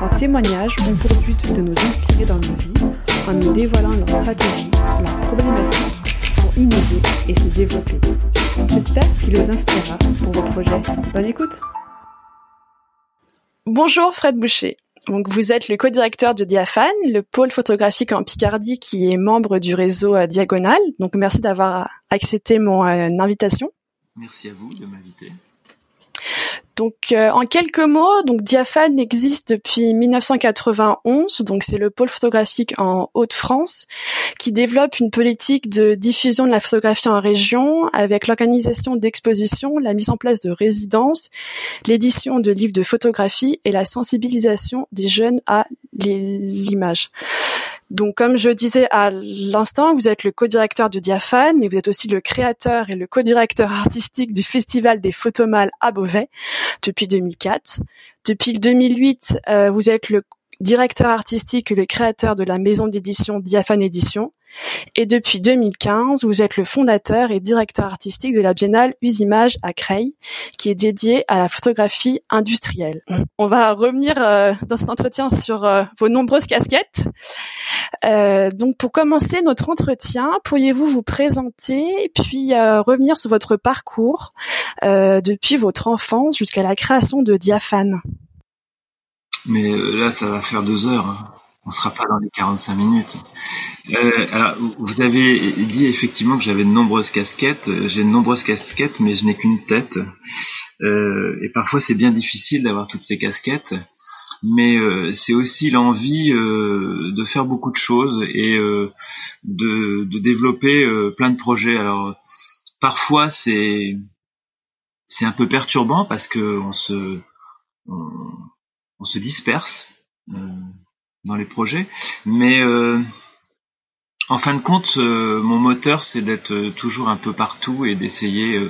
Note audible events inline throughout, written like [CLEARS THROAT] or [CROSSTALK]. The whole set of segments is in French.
leurs témoignages ont pour but de nous inspirer dans nos vies en nous dévoilant leurs stratégies, leurs problématiques pour innover et se développer. J'espère qu'il vous inspirera pour vos projets. Bonne écoute Bonjour Fred Boucher. Donc vous êtes le co-directeur de Diaphane, le pôle photographique en Picardie qui est membre du réseau euh, Diagonal. Donc merci d'avoir accepté mon euh, invitation. Merci à vous de m'inviter. Donc euh, en quelques mots, donc Diaphane existe depuis 1991, donc c'est le pôle photographique en Haute-France qui développe une politique de diffusion de la photographie en région avec l'organisation d'expositions, la mise en place de résidences, l'édition de livres de photographie et la sensibilisation des jeunes à l'image. Donc, comme je disais à l'instant, vous êtes le co-directeur de Diaphane, mais vous êtes aussi le créateur et le co-directeur artistique du Festival des Photomales à Beauvais depuis 2004. Depuis 2008, euh, vous êtes le directeur artistique et le créateur de la maison d'édition Diaphane Édition. Et depuis 2015, vous êtes le fondateur et directeur artistique de la biennale Usimage à Creil, qui est dédiée à la photographie industrielle. On va revenir euh, dans cet entretien sur euh, vos nombreuses casquettes. Euh, donc pour commencer notre entretien, pourriez-vous vous présenter puis revenir sur votre parcours depuis votre enfance jusqu'à la création de Diaphane Mais là, ça va faire deux heures. On sera pas dans les 45 minutes. Euh, alors, vous avez dit effectivement que j'avais de nombreuses casquettes. J'ai de nombreuses casquettes, mais je n'ai qu'une tête. Euh, et parfois, c'est bien difficile d'avoir toutes ces casquettes. Mais euh, c'est aussi l'envie de faire beaucoup de choses et de, de, développer plein de projets. Alors, parfois, c'est c'est un peu perturbant parce que on se on se disperse dans les projets. Mais euh, en fin de compte, euh, mon moteur, c'est d'être euh, toujours un peu partout et d'essayer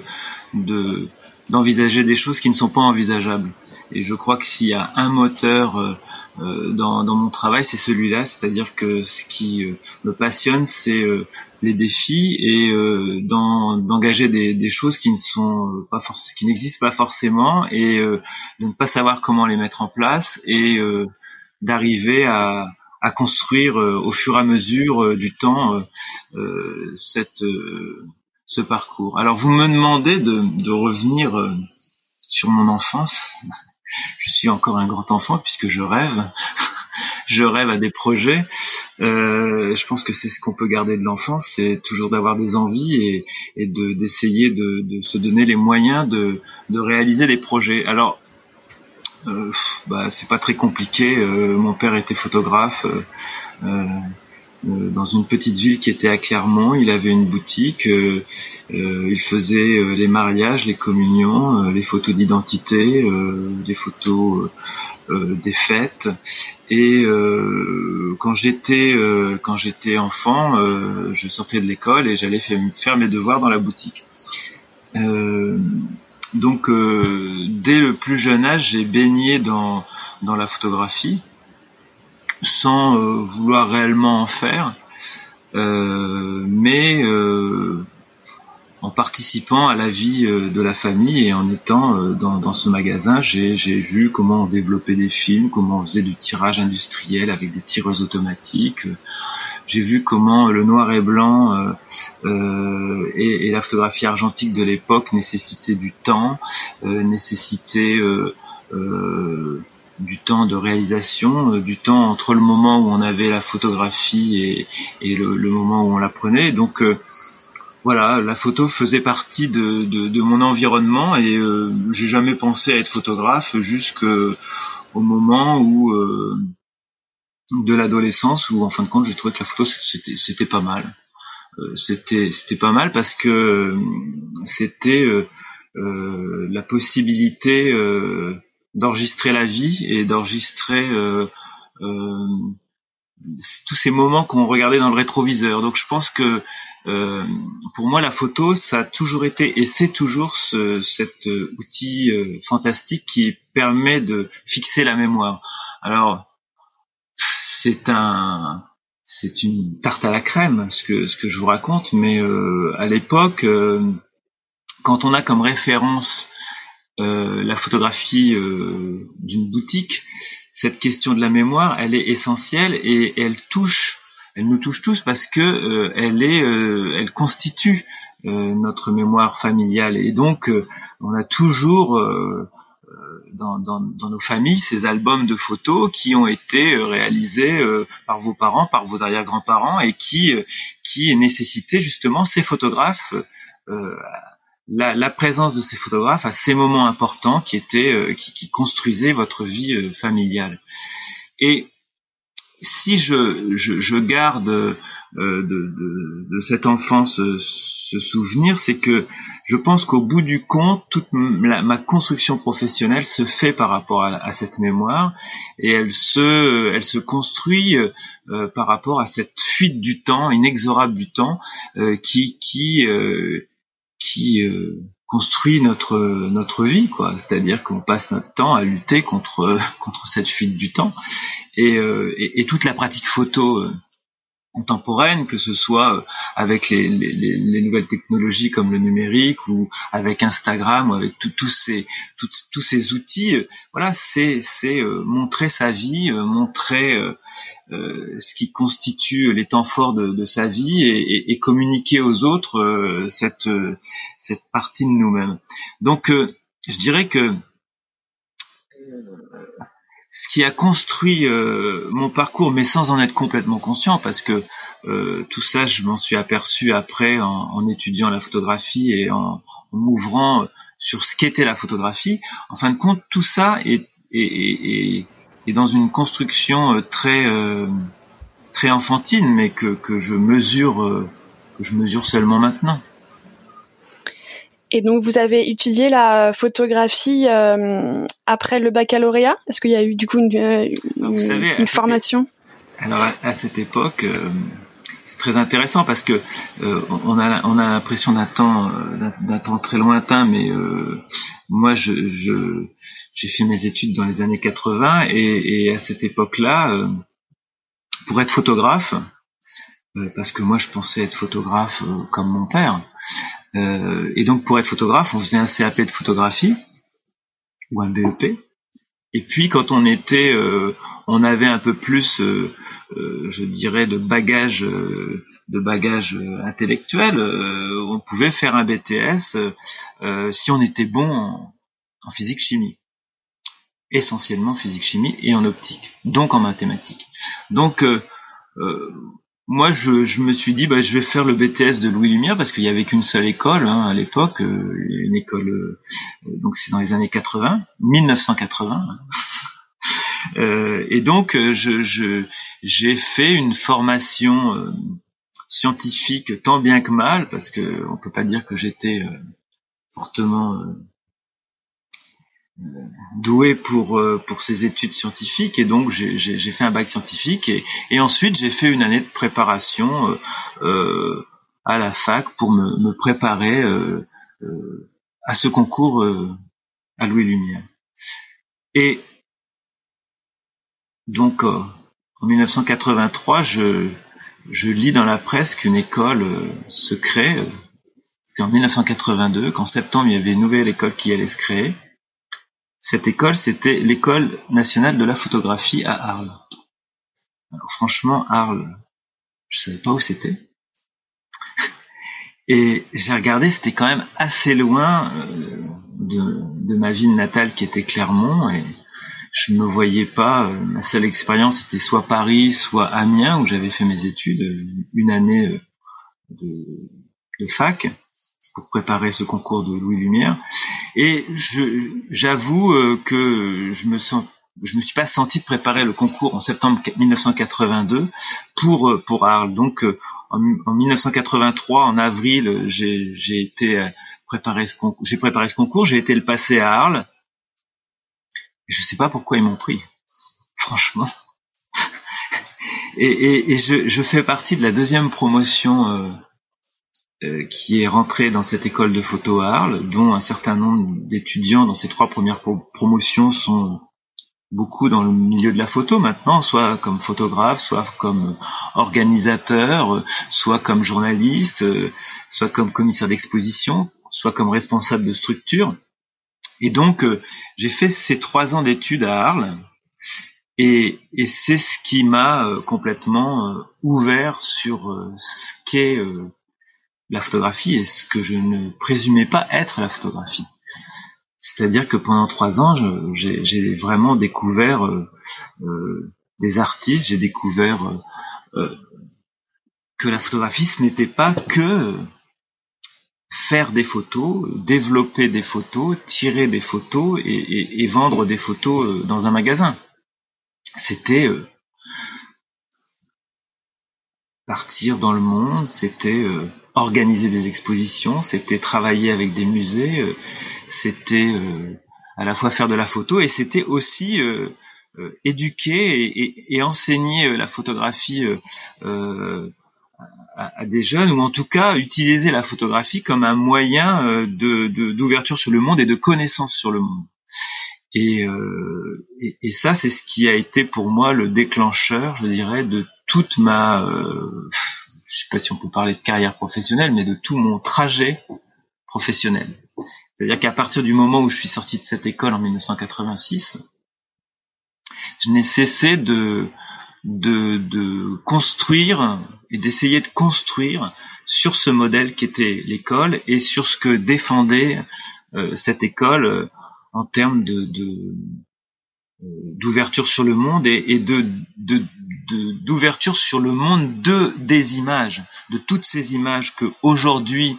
de d'envisager des choses qui ne sont pas envisageables. Et je crois que s'il y a un moteur dans, dans, mon travail, c'est celui-là, c'est-à-dire que ce qui me passionne, c'est les défis et d'engager des, des, choses qui ne sont pas qui n'existent pas forcément et de ne pas savoir comment les mettre en place et d'arriver à, à construire euh, au fur et à mesure euh, du temps euh, cette ce parcours. Alors vous me demandez de, de revenir sur mon enfance. Je suis encore un grand enfant puisque je rêve. [LAUGHS] je rêve à des projets. Euh, je pense que c'est ce qu'on peut garder de l'enfance, c'est toujours d'avoir des envies et, et de d'essayer de, de, se donner les moyens de, de réaliser des projets. Alors euh, bah, c'est pas très compliqué. Euh, mon père était photographe euh, dans une petite ville qui était à Clermont. Il avait une boutique. il faisait les mariages, les communions, les photos d'identité, les photos des fêtes. Et quand j'étais quand j'étais enfant, je sortais de l'école et j'allais faire mes devoirs dans la boutique. Donc euh, dès le plus jeune âge, j'ai baigné dans, dans la photographie sans euh, vouloir réellement en faire, euh, mais en participant à la vie de la famille et en étant dans, dans ce magasin, j'ai vu comment on développait des films, comment on faisait du tirage industriel avec des tireuses automatiques j'ai vu comment le noir et blanc euh, euh, et, la photographie argentique de l'époque nécessitaient du temps, euh, nécessitaient du temps de réalisation, du temps entre le moment où on avait la photographie et, le, moment où on la prenait. Donc voilà, la photo faisait partie de, mon environnement et j'ai jamais pensé à être photographe jusqu'au moment où de l'adolescence où en fin de compte j'ai trouvé que la photo c'était c'était pas mal euh, c'était c'était pas mal parce que euh, c'était euh, la possibilité d'enregistrer la vie et d'enregistrer tous ces moments qu'on regardait dans le rétroviseur. Donc je pense que pour moi la photo ça a toujours été et c'est toujours ce, cet outil fantastique qui permet de fixer la mémoire. Alors c'est un c'est une tarte à la crème ce que ce que je vous raconte, mais à l'époque quand on a comme référence euh, la photographie euh, d'une boutique, cette question de la mémoire, elle est essentielle et, elle touche, elle nous touche tous parce que euh, elle est, elle constitue notre mémoire familiale. Et donc on a toujours dans, dans, dans, nos familles ces albums de photos qui ont été réalisés par vos parents, par vos arrière-grands-parents et qui qui nécessitaient justement ces photographes la, la, présence de ces photographes à ces moments importants qui étaient euh, qui, qui, construisaient votre vie euh, familiale. Et si je, je, je garde euh, de, de, de, cette enfance ce, souvenir, c'est que je pense qu'au bout du compte, toute ma construction professionnelle se fait par rapport à, à, cette mémoire et elle se, elle se construit par rapport à cette fuite du temps, inexorable du temps, qui, qui qui euh, construit notre notre vie quoi. C'est-à-dire qu'on passe notre temps à lutter contre [LAUGHS] contre cette fuite du temps et, euh, et, toute la pratique photo euh, contemporaine, que ce soit euh, avec les, les, les, nouvelles technologies comme le numérique ou avec Instagram ou avec tous ces tous ces outils. Euh, voilà, c'est euh, montrer sa vie, montrer ce qui constitue les temps forts de, sa vie et, et, communiquer aux autres cette cette partie de nous-mêmes. Donc, je dirais que ce qui a construit euh, mon parcours, mais sans en être complètement conscient, parce que euh, tout ça, je m'en suis aperçu après en, étudiant la photographie et en, m'ouvrant sur ce qu'était la photographie. En fin de compte, tout ça est, est, est, dans une construction euh, très très enfantine, mais que, que je mesure que je mesure seulement maintenant. Et donc vous avez étudié la photographie euh, après le baccalauréat? Est-ce qu'il y a eu du coup une, euh, une, formation? Alors à, cette époque, euh, c'est très intéressant parce que on a on a l'impression d'un temps d'un temps très lointain, mais moi je j'ai fait mes études dans les années 80 et, et à cette époque-là, pour être photographe, parce que moi je pensais être photographe comme mon père. Euh, et donc pour être photographe, on faisait un CAP de photographie ou un BEP. Et puis quand on était, euh, on avait un peu plus, euh, je dirais, de bagage, de bagage intellectuel, on pouvait faire un BTS si on était bon en, en physique chimie, essentiellement physique chimie et en optique, donc en mathématiques. Donc moi, je, je, me suis dit, bah, je vais faire le BTS de Louis Lumière parce qu'il y avait qu'une seule école hein, à l'époque, euh, une école, euh, donc c'est dans les années 80, 1980. euh, et donc, euh, je, j'ai fait une formation scientifique tant bien que mal parce que on peut pas dire que j'étais fortement doué pour euh, pour ses études scientifiques et donc j'ai fait un bac scientifique et, et ensuite j'ai fait une année de préparation euh, euh à la fac pour me, me préparer à ce concours à Louis Lumière. Et donc en 1983, je je lis dans la presse qu'une école se crée. C'était en 1982 qu'en septembre il y avait une nouvelle école qui allait se créer cette école, c'était l'école nationale de la photographie à Arles. Alors, franchement, Arles, je savais pas où c'était. [LAUGHS] Et j'ai regardé, c'était quand même assez loin euh, de, ma ville natale qui était Clermont et je me voyais pas. Euh, ma seule expérience c'était soit Paris, soit Amiens où j'avais fait mes études, une année euh, de fac pour préparer ce concours de Louis Lumière. Et j'avoue euh, que je me sens je me suis pas senti de préparer le concours en septembre 1982 pour euh, pour Arles. Donc euh, en, 1983, en avril, j'ai été préparer ce concours. J'ai préparé ce concours. J'ai été le passer à Arles. Je sais pas pourquoi ils m'ont pris. Franchement, [LAUGHS] et, et, je, je, fais partie de la deuxième promotion qui est rentrée dans cette école de photo à Arles, dont un certain nombre d'étudiants dans ces trois premières promotions sont beaucoup dans le milieu de la photo maintenant, soit comme photographe, soit comme organisateur, soit comme journaliste, soit comme commissaire d'exposition, soit comme responsable de structure. Et donc, euh, j'ai fait ces trois ans d'études à Arles, et, et c'est ce qui m'a euh, complètement euh, ouvert sur ce qu'est la photographie et ce que je ne présumais pas être la photographie. C'est-à-dire que pendant trois ans, j'ai vraiment découvert des artistes, j'ai découvert que la photographie, ce n'était pas que faire des photos, développer des photos, tirer des photos et, vendre des photos euh, dans un magasin. C'était euh, partir dans le monde, c'était euh, organiser des expositions, c'était travailler avec des musées, c'était à la fois faire de la photo et c'était aussi éduquer et, enseigner la photographie à, des jeunes, ou en tout cas utiliser la photographie comme un moyen euh, d'ouverture sur le monde et de connaissance sur le monde. Et, euh, et, ça, c'est ce qui a été pour moi le déclencheur, je dirais, de toute ma, euh, je sais pas si on peut parler de carrière professionnelle, mais de tout mon trajet professionnel. C'est-à-dire qu'à partir du moment où je suis sorti de cette école en 1986, je n'ai cessé de de, de construire et d'essayer de construire sur ce modèle qu'était l'école et sur ce que défendait euh, cette école euh, en termes de, euh, d'ouverture sur le monde et, et de, d'ouverture sur le monde de des images, de toutes ces images que aujourd'hui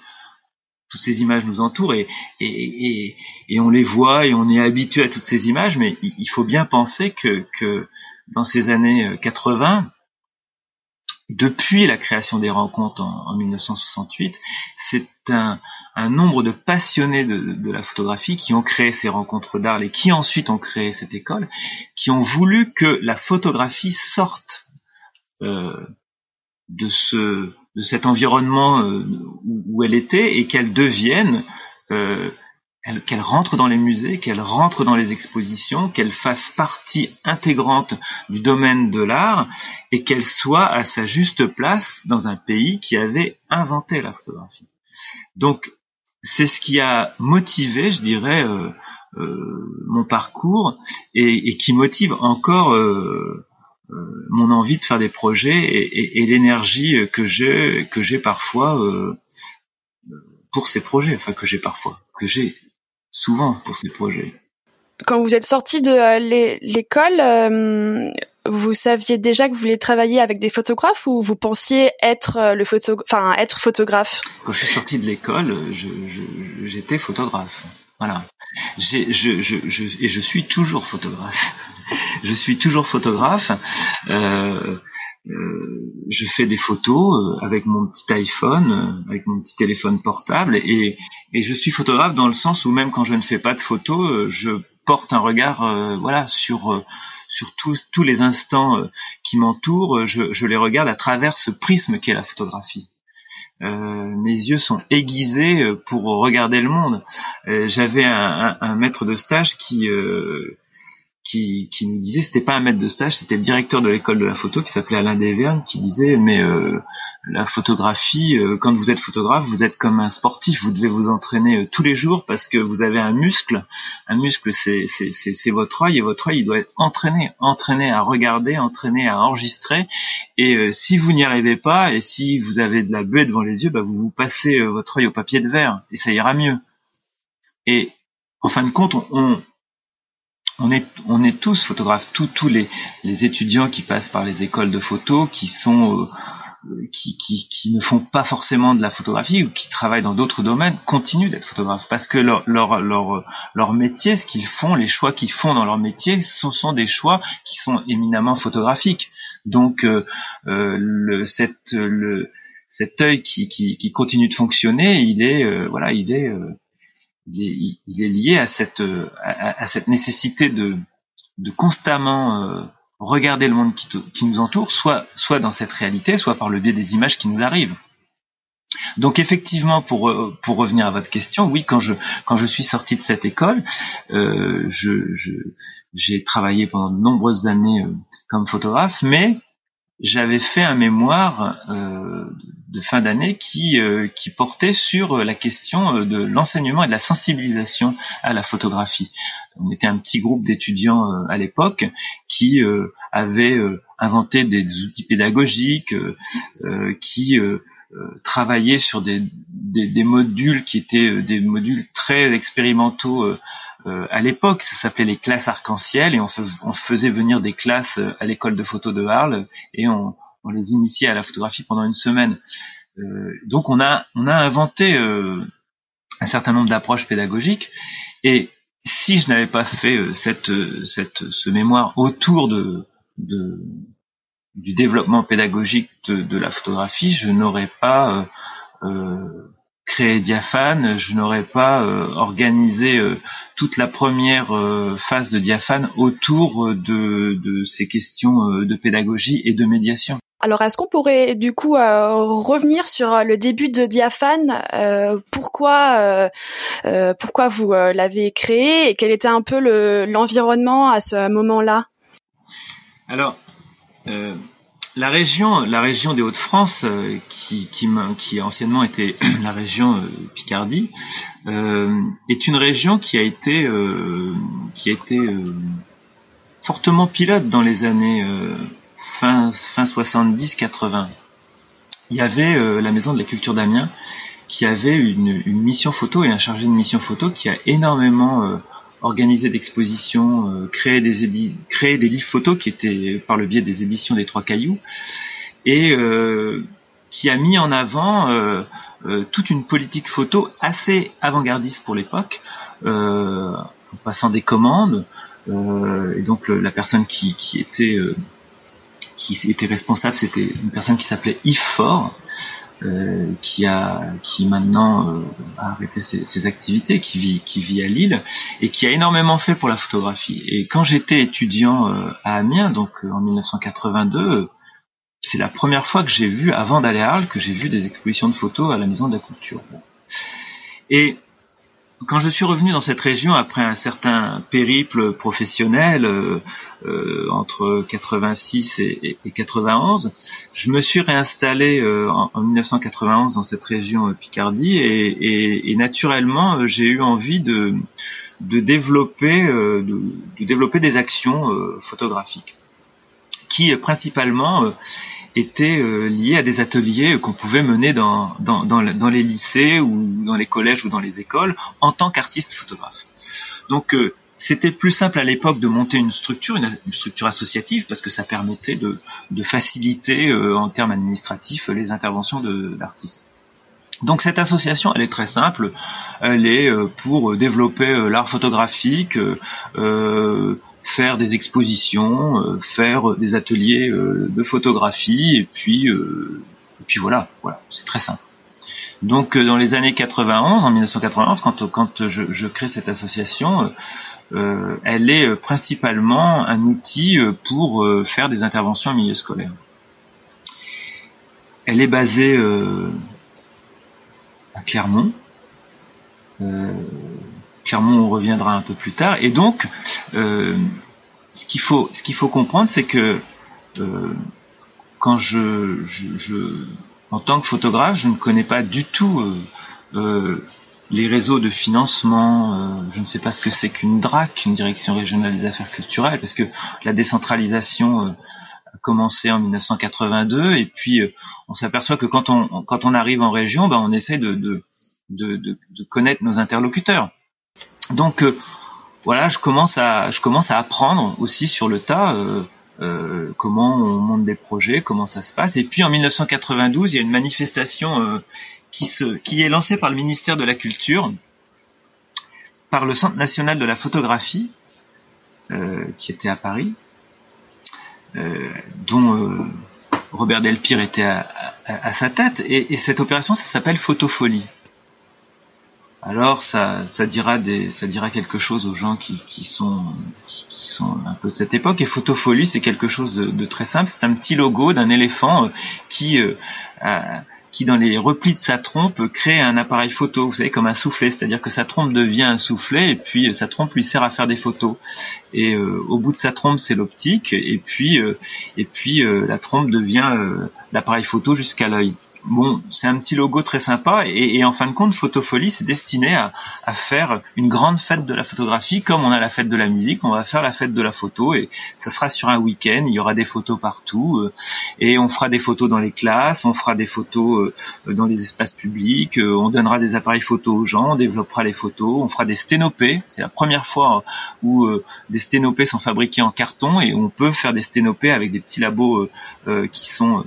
toutes ces images nous entourent et, et, et, on les voit et on est habitué à toutes ces images, mais il faut bien penser que, que dans ces années 80, depuis la création des rencontres en, 1968, c'est un, nombre de passionnés de, la photographie qui ont créé ces rencontres d'art et qui ensuite ont créé cette école, qui ont voulu que la photographie sorte euh, de ce de cet environnement euh, où elle était et qu'elle devienne euh, qu'elle rentre dans les musées, qu'elle rentre dans les expositions, qu'elle fasse partie intégrante du domaine de l'art et qu'elle soit à sa juste place dans un pays qui avait inventé la photographie. Donc c'est ce qui a motivé, je dirais, euh, euh, mon parcours et, qui motive encore euh, mon envie de faire des projets et, et l'énergie que j'ai que j'ai parfois pour ces projets, enfin que j'ai parfois, que j'ai souvent pour ces projets. Quand vous êtes sorti de euh, l'école, euh, vous saviez déjà que vous vouliez travailler avec des photographes ou vous pensiez être euh, le photo, enfin être photographe? Quand je suis sorti de l'école, j'étais photographe. Voilà. Je, je, je, et je suis toujours photographe. [LAUGHS] je suis toujours photographe. Euh, euh, je fais des photos euh, avec mon petit iPhone, euh, avec mon petit téléphone portable, et, je suis photographe dans le sens où même quand je ne fais pas de photos, je porte un regard, voilà, sur sur tous tous les instants qui m'entourent. Je, je les regarde à travers ce prisme qu'est la photographie. Euh, mes yeux sont aiguisés pour regarder le monde. Euh, J'avais un, maître de stage qui euh, qui, nous disait, c'était pas un maître de stage, c'était le directeur de l'école de la photo qui s'appelait Alain Desvergnes, qui disait, mais euh, la photographie, euh, quand vous êtes photographe, vous êtes comme un sportif, vous devez vous entraîner euh, tous les jours parce que vous avez un muscle. Un muscle, c'est c'est votre œil et votre œil, il doit être entraîné, entraîné à regarder, entraîné à enregistrer. Et si vous n'y arrivez pas et si vous avez de la buée devant les yeux, bah, vous vous passez votre œil au papier de verre et ça ira mieux. Et en fin de compte, on est, on est tous photographes, tous, tous les, les étudiants qui passent par les écoles de photo, qui sont, euh, qui, qui, qui, ne font pas forcément de la photographie ou qui travaillent dans d'autres domaines, continuent d'être photographes parce que leur, leur, leur, leur métier, ce qu'ils font, les choix qu'ils font dans leur métier, ce sont des choix qui sont éminemment photographiques. Donc, euh, euh le, cette, le, cet œil qui, qui, continue de fonctionner, il est, voilà, il est il est, lié à cette, à, cette nécessité de, de constamment euh, regarder le monde qui, nous entoure, soit, soit dans cette réalité, soit par le biais des images qui nous arrivent. Donc effectivement, pour euh, pour revenir à votre question, oui, quand je quand je suis sorti de cette école, euh, j'ai travaillé pendant de nombreuses années euh, comme photographe, mais j'avais fait un mémoire euh, de fin d'année qui euh, qui portait sur la question euh, de l'enseignement et de la sensibilisation à la photographie. On était un petit groupe d'étudiants à l'époque qui avaient inventé des, outils pédagogiques, qui travaillaient sur des, des, des, modules qui étaient des modules très expérimentaux euh, à l'époque, ça s'appelait les classes arc-en-ciel et on, faisait venir des classes euh, à l'école de photo de Arles et on, les initiait à la photographie pendant une semaine. Euh, donc on a on a inventé un certain nombre d'approches pédagogiques et si je n'avais pas fait cette cette ce mémoire autour de, de du développement pédagogique de, de la photographie, je n'aurais pas euh, créé Diaphane, je n'aurais pas euh, organisé euh, toute la première euh, phase de Diaphane autour de, de ces questions de pédagogie et de médiation. Alors, est-ce qu'on pourrait du coup revenir sur le début de Diaphane Pourquoi, pourquoi vous l'avez créé et quel était un peu l'environnement à ce moment-là? Alors, la région, la région des Hauts-de-France, euh, qui, qui, qui, anciennement était [CLEARS THROAT] la région euh, Picardie, euh, est une région qui a été, qui a été fortement pilote dans les années fin, fin 70-80. Il y avait la Maison de la Culture d'Amiens qui avait une, une, mission photo et un chargé de mission photo qui a énormément organiser d'expositions, euh, créer des créer des livres photos qui étaient par le biais des éditions des Trois Cailloux et euh, qui a mis en avant euh, toute une politique photo assez avant-gardiste pour l'époque, en passant des commandes. et donc la personne qui, qui était qui était responsable, c'était une personne qui s'appelait Yves Fort, euh, qui a qui maintenant euh, a arrêté ses, activités, qui vit qui vit à Lille et qui a énormément fait pour la photographie. Et quand j'étais étudiant euh, à Amiens, donc en 1982, c'est la première fois que j'ai vu, avant d'aller à Arles, que j'ai vu des expositions de photos à la Maison de la Culture. Et quand je suis revenu dans cette région après un certain périple professionnel euh, euh entre 86 et, et, 91, je me suis réinstallé euh, en, en, 1991 dans cette région euh, Picardie et, naturellement j'ai eu envie de, développer de, de, développer des actions photographiques qui principalement étaient euh, liés à des ateliers qu'on pouvait mener dans, les lycées ou dans les collèges ou dans les écoles en tant qu'artiste photographe. Donc euh, c'était plus simple à l'époque de monter une structure, une, structure associative, parce que ça permettait de, de faciliter euh, en termes administratifs les interventions de l'artiste. Donc cette association, elle est très simple. Elle est euh, pour développer euh, l'art photographique, euh, faire des expositions, faire des ateliers de photographie, et puis, et puis voilà, voilà, c'est très simple. Donc dans les années 91, en 1991, quand, quand je, je crée cette association, elle est principalement un outil pour faire des interventions en milieu scolaire. Elle est basée à Clermont. Euh, Clermont, on reviendra un peu plus tard. Et donc, euh, ce qu'il faut, ce qu'il faut comprendre, c'est que euh, quand je, je, en tant que photographe, je ne connais pas du tout les réseaux de financement. je ne sais pas ce que c'est qu'une DRAC, une direction régionale des affaires culturelles, parce que la décentralisation commencé en 1982 et puis euh, on s'aperçoit que quand on quand on arrive en région, ben on essaie de de, de, de connaître nos interlocuteurs. Donc euh, voilà, je commence à je commence à apprendre aussi sur le tas euh, euh, comment on monte des projets, comment ça se passe. Et puis en 1992, il y a une manifestation euh, qui se qui est lancée par le ministère de la Culture, par le Centre national de la photographie, qui était à Paris, euh, dont euh, Robert Delpire était à, sa tête. Et, cette opération, ça s'appelle Photofolie. alors ça, ça dira des, ça dira quelque chose aux gens qui, qui sont, qui, sont un peu de cette époque. Et Photofolie, c'est quelque chose de, de, très simple. C'est un petit logo d'un éléphant euh, qui, euh, qui dans les replis de sa trompe crée un appareil photo. Vous savez, comme un soufflet, c'est-à-dire que sa trompe devient un soufflet et puis euh, sa trompe lui sert à faire des photos. Et au bout de sa trompe, c'est l'optique et puis, et puis la trompe devient l'appareil photo jusqu'à l'œil bon, c'est un petit logo très sympa et, en fin de compte, Photofolie, c'est destiné à, faire une grande fête de la photographie, comme on a la fête de la musique, on va faire la fête de la photo et ça sera sur un week-end, il y aura des photos partout euh, et on fera des photos dans les classes, on fera des photos euh, dans les espaces publics, euh, on donnera des appareils photos aux gens, on développera les photos, on fera des sténopées, c'est la première fois où des sténopées sont fabriqués en carton et on peut faire des sténopées avec des petits labos qui sont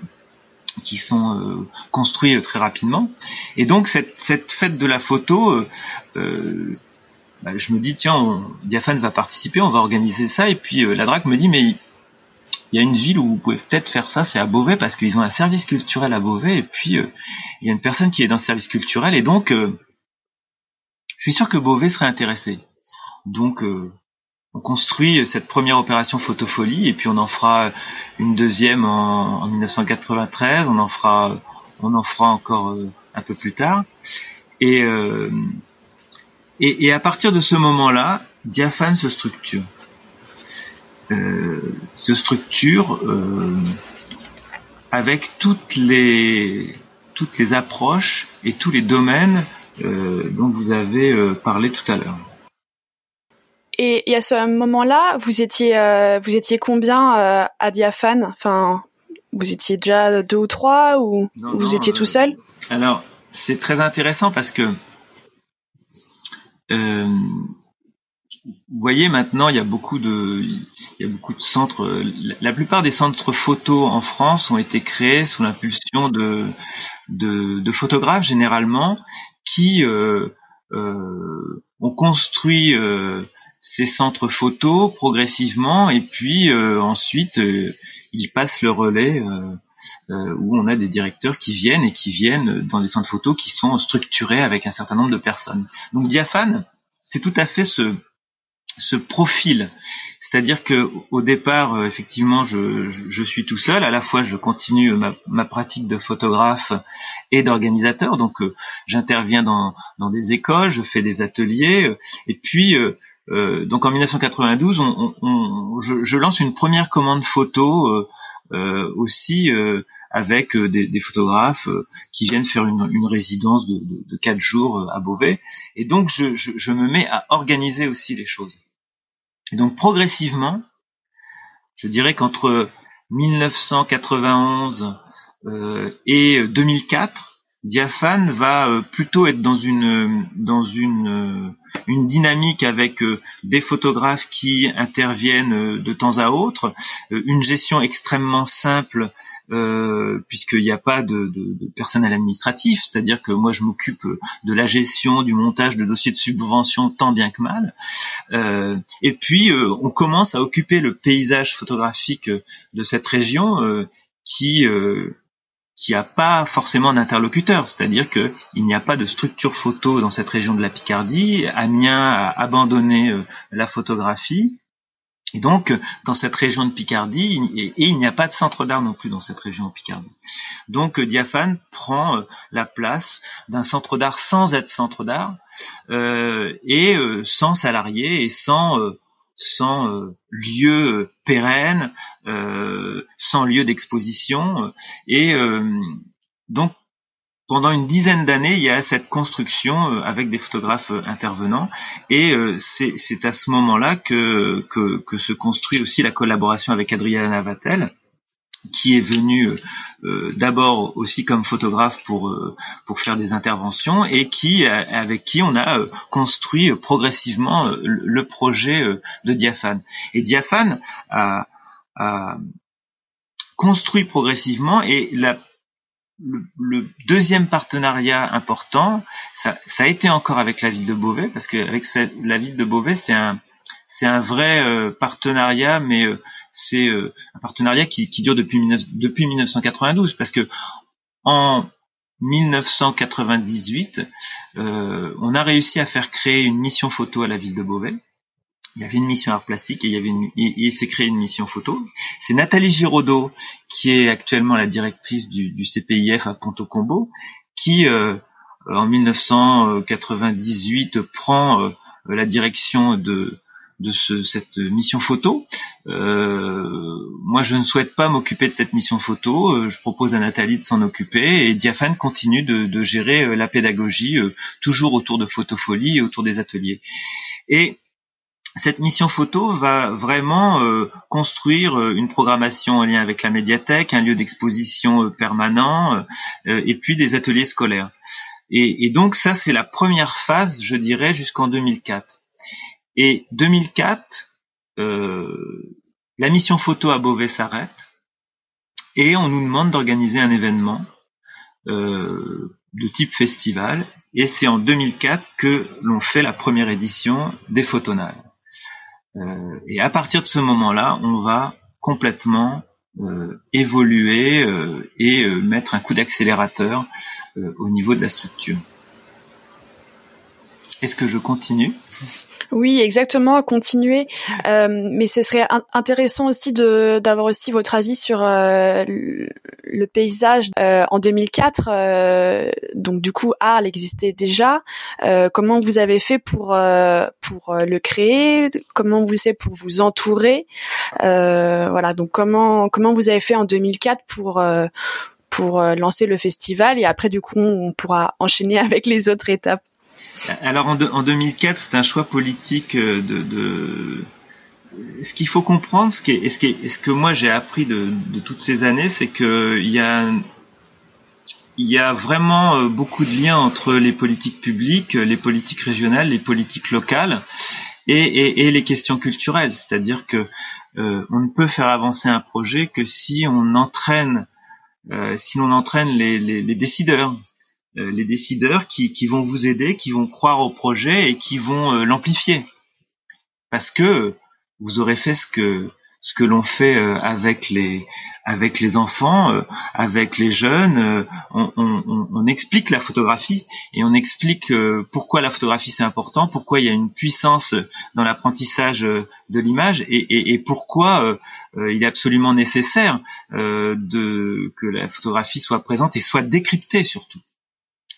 qui sont euh, construits euh, très rapidement. Et donc cette, cette fête de la photo, euh, euh bah, je me dis tiens, on, Diaphane va participer, on va organiser ça. Et puis la DRAC me dit mais il y a une ville où vous pouvez peut-être faire ça, c'est à Beauvais parce qu'ils ont un service culturel à Beauvais. Et puis il y a une personne qui est dans le service culturel et donc je suis sûr que Beauvais serait intéressé. Donc on construit cette première opération photofolie et puis on en fera une deuxième en, 1993, on en fera on en fera encore euh, un peu plus tard euh, et, à partir de ce moment-là, Diaphane se structure. Euh, se structure avec toutes les toutes les approches et tous les domaines dont vous avez parlé tout à l'heure. Et, à ce moment-là, vous étiez, euh, vous étiez combien euh, à Diaphane Enfin, vous étiez déjà deux ou trois ou vous étiez tout euh, seul? Alors, c'est très intéressant parce que vous voyez maintenant, il y a beaucoup de, il y a beaucoup de centres. La plupart des centres photos en France ont été créés sous l'impulsion de, de, de, photographes généralement qui euh, ont construit ces centres photos progressivement et puis euh, ensuite euh, ils passent le relais euh, où on a des directeurs qui viennent et qui viennent dans des centres photos qui sont structurés avec un certain nombre de personnes. Donc Diaphane, c'est tout à fait ce, ce profil. C'est-à-dire que au départ, effectivement, je, je, suis tout seul. À la fois, je continue ma, ma pratique de photographe et d'organisateur. Donc, j'interviens dans, dans des écoles, je fais des ateliers. Et puis, euh, donc en 1992, on, on, je, je, lance une première commande photo euh, euh aussi euh, avec des, des, photographes qui viennent faire une, une résidence de, de, de, quatre jours à Beauvais. Et donc je, je, je, me mets à organiser aussi les choses. Et donc progressivement, je dirais qu'entre 1991 et 2004, Diaphane va euh, plutôt être dans une dans une euh, une dynamique avec euh, des photographes qui interviennent de temps à autre, une gestion extrêmement simple puisqu'il n'y a pas de, de, personnel administratif, c'est-à-dire que moi je m'occupe de la gestion, du montage de dossiers de subvention tant bien que mal, et puis on commence à occuper le paysage photographique de cette région qui qui n'a pas forcément d'interlocuteur, c'est-à-dire qu'il n'y a pas de structure photo dans cette région de la Picardie. Amiens a abandonné euh, la photographie. Et donc, dans cette région de Picardie, et, il n'y a pas de centre d'art non plus dans cette région de Picardie. Donc, euh, Diaphane prend euh, la place d'un centre d'art sans être centre d'art et sans salariés et sans sans euh, lieu euh, pérenne, euh, sans lieu d'exposition. Et donc, pendant une dizaine d'années, il y a cette construction avec des photographes intervenants, et c'est à ce moment-là que, que, que, se construit aussi la collaboration avec Adriana Vatel, qui est venu euh, euh, d'abord aussi comme photographe pour euh, pour faire des interventions et qui avec qui on a construit progressivement le projet de Diaphane. Et Diaphane a, a construit progressivement et la le, deuxième partenariat important, ça, ça, a été encore avec la ville de Beauvais, parce qu'avec la ville de Beauvais, c'est un, c'est un vrai euh, partenariat, mais euh, c'est euh, un partenariat qui, qui, dure depuis, depuis 1992, parce que en 1998, on a réussi à faire créer une mission photo à la ville de Beauvais il y avait une mission art plastique et il y avait une, il, s'est créé une mission photo. C'est Nathalie Giraudot qui est actuellement la directrice du, du CPIF à Ponto Combo qui euh, en 1998 prend euh, la direction de de ce, cette mission photo. Euh, moi, je ne souhaite pas m'occuper de cette mission photo. Euh, je propose à Nathalie de s'en occuper et Diaphane continue de, gérer la pédagogie, toujours autour de Photofolie et autour des ateliers. Et cette mission photo va vraiment euh, construire euh, une programmation en lien avec la médiathèque, un lieu d'exposition euh, permanent et puis des ateliers scolaires. Et, et donc ça, c'est la première phase, je dirais, jusqu'en 2004. Et 2004, la mission photo à Beauvais s'arrête et on nous demande d'organiser un événement de type festival. Et c'est en 2004 que l'on fait la première édition des Photonales. Euh, et à partir de ce moment-là, on va complètement euh, évoluer euh, et mettre un coup d'accélérateur au niveau de la structure. Est-ce que je continue? Oui, exactement, continuer. Euh, mais ce serait intéressant aussi de d'avoir aussi votre avis sur euh, le paysage euh, en 2004. Euh, donc du coup, Arles existait déjà. Euh, comment vous avez fait pour pour le créer? Comment vous avez pour vous entourer? Voilà. Donc comment comment vous avez fait en 2004 pour pour lancer le festival? Et après du coup on pourra enchaîner [LAUGHS] avec les autres étapes. Alors en, en 2004, c'est un choix politique euh, de, de... Ce qu'il faut comprendre, ce, qui est, ce, qui est, ce que moi j'ai appris de, de, toutes ces années, c'est que il y a il y a vraiment euh, beaucoup de liens entre les politiques publiques, les politiques régionales, les politiques locales et, et, et les questions culturelles. C'est-à-dire que euh, on ne peut faire avancer un projet que si on entraîne, euh, si l'on entraîne les, les, les décideurs, les décideurs qui, vont vous aider, qui vont croire au projet et qui vont euh, l'amplifier. Parce que vous aurez fait ce que l'on fait euh, avec les enfants, avec les jeunes, on, explique la photographie et on explique pourquoi la photographie c'est important, pourquoi il y a une puissance dans l'apprentissage de l'image et, pourquoi il est absolument nécessaire que la photographie soit présente et soit décryptée surtout.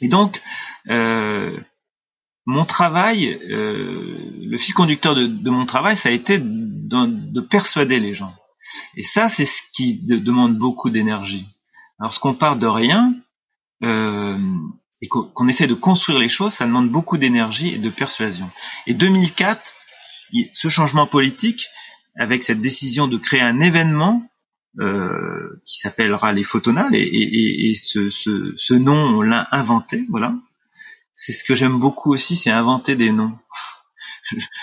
Et donc, euh, mon travail, euh, le fil conducteur de, mon travail, ça a été de, persuader les gens. Et ça, c'est ce qui demande beaucoup d'énergie. Lorsqu'on part de rien euh, et qu'on essaie de construire les choses, ça demande beaucoup d'énergie et de persuasion. Et 2004, ce changement politique, avec cette décision de créer un événement euh, qui s'appellera les Photonales et, et, et ce, ce, ce, nom on l'a inventé, voilà. C'est ce que j'aime beaucoup aussi, c'est inventer des noms.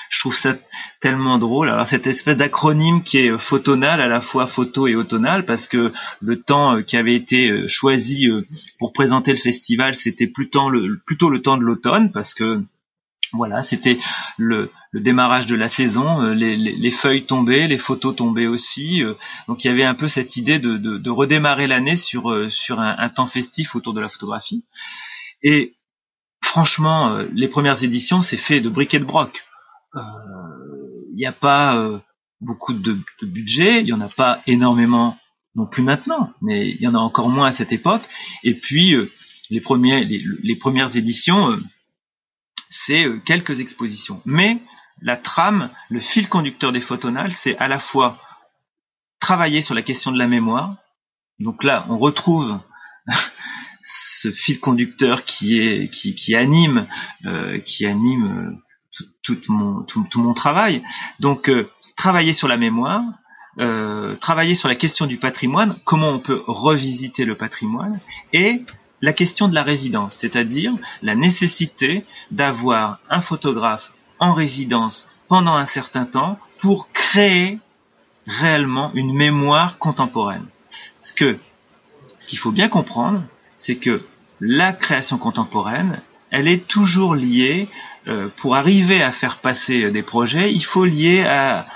je, trouve ça tellement drôle. Alors cette espèce d'acronyme qui est photonal, à la fois photo et automnal, parce que le temps euh, qui avait été euh, choisi pour présenter le festival, c'était plutôt le, plutôt le temps de l'automne, parce que voilà, c'était le, démarrage de la saison, euh, les, feuilles tombaient, les photos tombaient aussi. Euh, donc il y avait un peu cette idée de, redémarrer l'année sur, euh, un, temps festif autour de la photographie. Et franchement, les premières éditions, c'est fait de briquet de broc. Il n'y a pas beaucoup de, budget, il n'y en a pas énormément non plus maintenant, mais il y en a encore moins à cette époque. Et puis les premières éditions c'est euh, quelques expositions. Mais la trame, le fil conducteur des photonales, c'est à la fois travailler sur la question de la mémoire. Donc là, on retrouve [LAUGHS] ce fil conducteur qui est qui, anime euh, qui anime euh, tout, mon tout, mon travail. Donc travailler sur la mémoire, travailler sur la question du patrimoine, comment on peut revisiter le patrimoine et la question de la résidence, c'est-à-dire la nécessité d'avoir un photographe en résidence pendant un certain temps pour créer réellement une mémoire contemporaine. Ce que, ce qu'il faut bien comprendre, c'est que la création contemporaine, elle est toujours liée, euh, pour arriver à faire passer des projets, il faut lier à,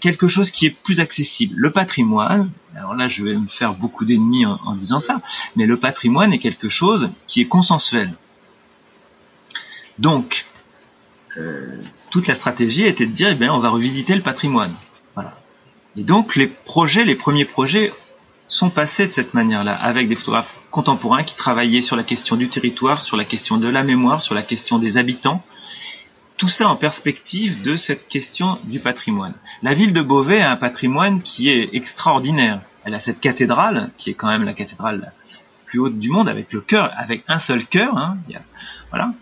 quelque chose qui est plus accessible. Le patrimoine, alors là, je vais me faire beaucoup d'ennemis en, disant ça, mais le patrimoine est quelque chose qui est consensuel. Donc, euh, toute la stratégie était de dire, eh bien, on va revisiter le patrimoine. Voilà. Et donc, les projets, les premiers projets sont passés de cette manière-là, avec des photographes contemporains qui travaillaient sur la question du territoire, sur la question de la mémoire, sur la question des habitants, tout ça en perspective de cette question du patrimoine. La ville de Beauvais a un patrimoine qui est extraordinaire. Elle a cette cathédrale, qui est quand même la cathédrale la plus haute du monde, avec le cœur, avec un seul cœur. Hein. Voilà,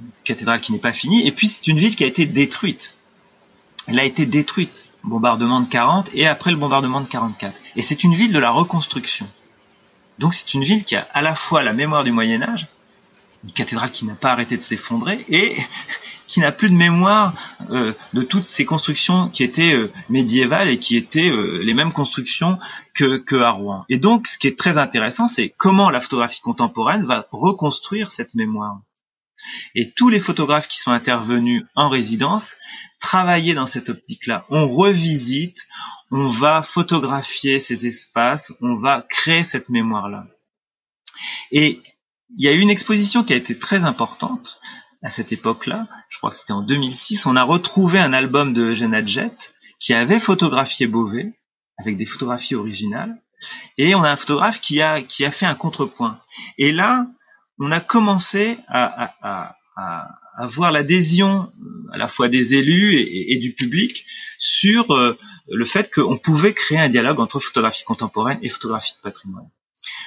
une cathédrale qui n'est pas finie. Et puis c'est une ville qui a été détruite. Elle a été détruite, bombardement de 40 et après le bombardement de 44. Et c'est une ville de la reconstruction. Donc c'est une ville qui a à la fois la mémoire du Moyen Âge, une cathédrale qui n'a pas arrêté de s'effondrer, et qui n'a plus de mémoire euh, de toutes ces constructions qui étaient euh, médiévales et qui étaient euh, les mêmes constructions que, que à Rouen. Et donc, ce qui est très intéressant, c'est comment la photographie contemporaine va reconstruire cette mémoire. Et tous les photographes qui sont intervenus en résidence travaillaient dans cette optique-là. On revisite, on va photographier ces espaces, on va créer cette mémoire-là. Et il y a eu une exposition qui a été très importante à cette époque-là, je crois que c'était en 2006, on a retrouvé un album de Eugène Adjet qui avait photographié Beauvais avec des photographies originales et on a un photographe qui a qui a fait un contrepoint. Et là, on a commencé à, à, à, voir l'adhésion à la fois des élus et, et du public sur euh, le fait qu'on pouvait créer un dialogue entre photographie contemporaine et photographie de patrimoine.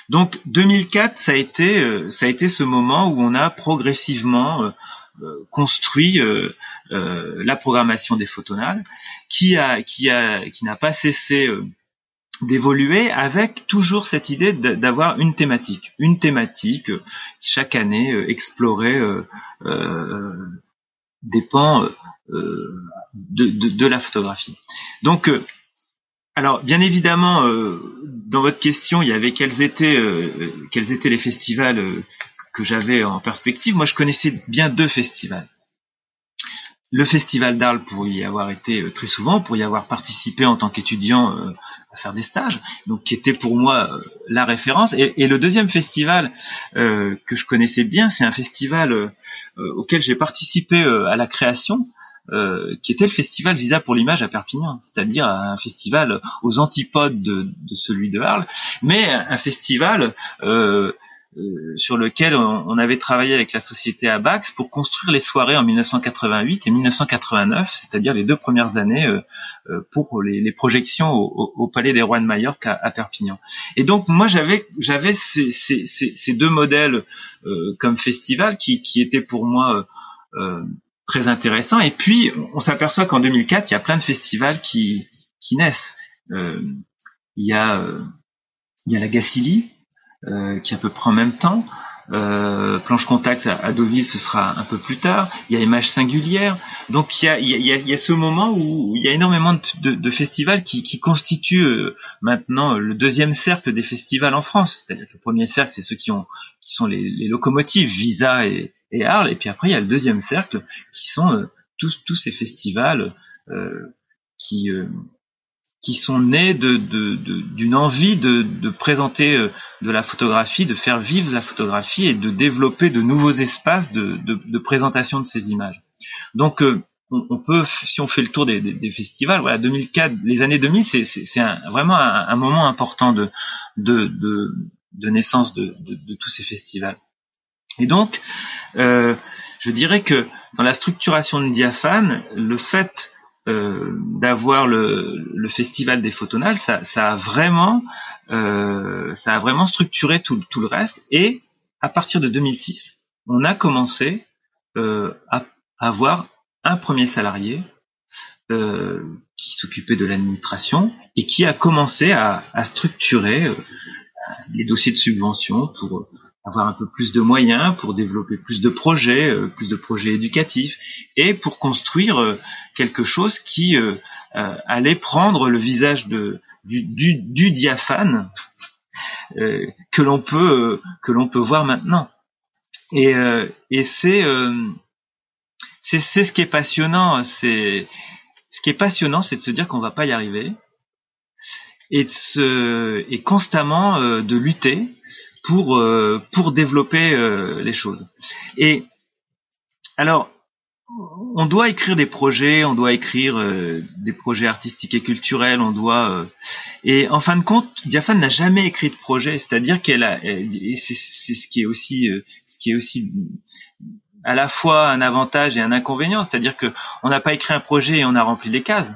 Donc 2004, ça a été euh, ça a été ce moment où on a progressivement euh, euh, construit la programmation des photonales, qui a qui a qui n'a pas cessé d'évoluer avec toujours cette idée d'avoir une thématique, une thématique chaque année explorer des pans de, de, de, la photographie. Donc alors, bien évidemment, euh, dans votre question, il y avait quels étaient, euh, quels étaient les festivals euh, que j'avais en perspective. Moi, je connaissais bien deux festivals. Le festival d'Arles pour y avoir été très souvent, pour y avoir participé en tant qu'étudiant à faire des stages, donc qui était pour moi la référence. Et, et, le deuxième festival que je connaissais bien, c'est un festival auquel j'ai participé à la création, euh, qui était le festival Visa pour l'image à Perpignan, c'est-à-dire un festival aux antipodes de, de, celui de Arles, mais un festival euh, euh, sur lequel on, avait travaillé avec la société Abax pour construire les soirées en 1988 et 1989, c'est-à-dire les deux premières années pour les, projections au, Palais des Rois de Majorque à, Perpignan. Et donc moi j'avais j'avais ces, ces, ces, deux modèles comme festival qui, qui étaient pour moi très intéressant. Et puis, on s'aperçoit qu'en 2004, il y a plein de festivals qui, qui naissent. Euh, il y a euh, il y a la Gacilly euh, qui est à peu près en même temps. Euh, Planche Contact à, Deauville, ce sera un peu plus tard. Il y a Images Singulières. Donc il y a, il y a, il y a ce moment où il y a énormément de, de, festivals qui, qui constituent euh, maintenant le deuxième cercle des festivals en France. C'est-à-dire que le premier cercle, c'est ceux qui ont qui sont les, les locomotives, Visa et, et Arles. Et puis après, il y a le deuxième cercle qui sont euh, tous, tous ces festivals euh, qui, euh, qui sont nés de, d'une de, envie de, de présenter de la photographie, de faire vivre la photographie et de développer de nouveaux espaces de, de présentation de ces images. Donc, on, peut, si on fait le tour des, des, festivals, voilà, 2004, les années 2000, c'est, c'est, vraiment un, un, moment important de, de, de, naissance de, de, tous ces festivals. Et donc, euh, je dirais que dans la structuration de Diaphane, le fait euh, d'avoir le, le, festival des photonales, ça, ça a vraiment, euh, ça a vraiment structuré tout, tout, le reste. Et à partir de 2006, on a commencé euh, à avoir un premier salarié euh, qui s'occupait de l'administration et qui a commencé à, à structurer euh, les dossiers de subvention pour avoir un peu plus de moyens pour développer plus de projets, euh, plus de projets éducatifs et pour construire euh, quelque chose qui euh, allait prendre le visage de, du, du, du diaphane [LAUGHS] que l'on peut que l'on peut voir maintenant. Et, et c'est c'est c'est ce qui est passionnant. C'est ce qui est passionnant, c'est de se dire qu'on va pas y arriver et de se, et constamment de lutter pour pour développer les choses. Et alors on doit écrire des projets, on doit écrire euh, des projets artistiques et culturels, on doit euh, et en fin de compte, Diaphane n'a jamais écrit de projet, c'est-à-dire qu'elle a et c'est ce qui est aussi euh, ce qui est aussi à la fois un avantage et un inconvénient, c'est-à-dire que on n'a pas écrit un projet et on a rempli les cases.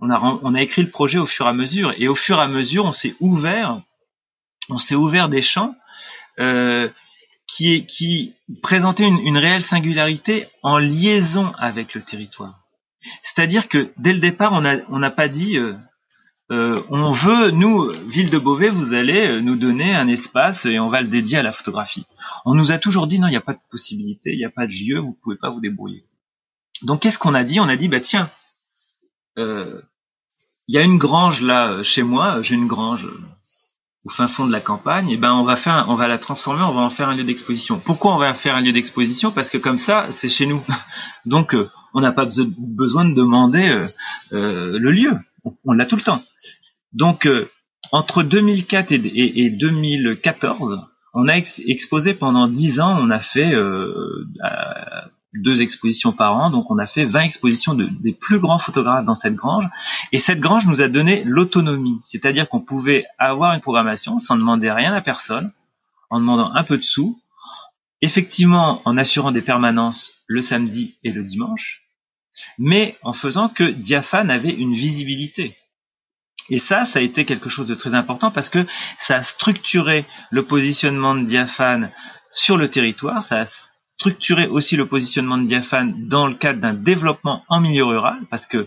On a on a écrit le projet au fur et à mesure et au fur et à mesure, on s'est ouvert on s'est ouvert des champs euh, qui, présentait une, réelle singularité en liaison avec le territoire. C'est-à-dire que dès le départ, on n'a pas dit euh, euh, on veut, nous, ville de Beauvais, vous allez nous donner un espace et on va le dédier à la photographie. On nous a toujours dit non, il n'y a pas de possibilité, il n'y a pas de lieu, vous pouvez pas vous débrouiller. Donc qu'est-ce qu'on a dit? On a dit bah tiens, il y a une grange là chez moi, j'ai une grange au fin fond de la campagne, et eh ben on va faire, on va la transformer, on va en faire un lieu d'exposition. Pourquoi on va en faire un lieu d'exposition? Parce que comme ça, c'est chez nous. [LAUGHS] Donc euh, on n'a pas besoin de demander euh, euh, le lieu. On, l'a tout le temps. Donc entre 2004 et, et, 2014, on a exposé pendant 10 ans. On a fait deux expositions par an, donc on a fait 20 expositions de, des plus grands photographes dans cette grange. Et cette grange nous a donné l'autonomie, c'est-à-dire qu'on pouvait avoir une programmation sans demander rien à personne, en demandant un peu de sous, effectivement en assurant des permanences le samedi et le dimanche, mais en faisant que Diaphane avait une visibilité. Et ça, ça a été quelque chose de très important parce que ça a structuré le positionnement de Diaphane sur le territoire, ça a structurer aussi le positionnement de Diaphane dans le cadre d'un développement en milieu rural, parce que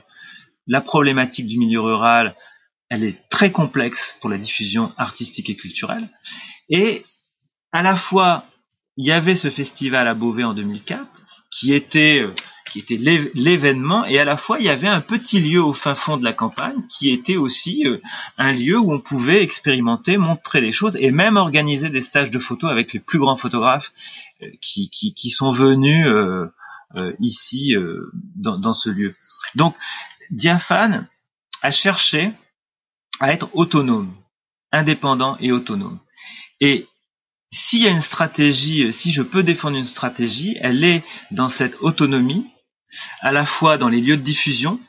la problématique du milieu rural, elle est très complexe pour la diffusion artistique et culturelle. Et à la fois, il y avait ce festival à Beauvais en 2004, qui était euh, qui était l'événement, et à la fois il y avait un petit lieu au fin fond de la campagne qui était aussi euh, un lieu où on pouvait expérimenter, montrer des choses et même organiser des stages de photos avec les plus grands photographes euh, qui, qui, qui, sont venus euh, ici dans, dans, ce lieu. Donc Diaphane a cherché à être autonome, indépendant et autonome. Et s'il y a une stratégie, si je peux défendre une stratégie, elle est dans cette autonomie à la fois dans les lieux de diffusion,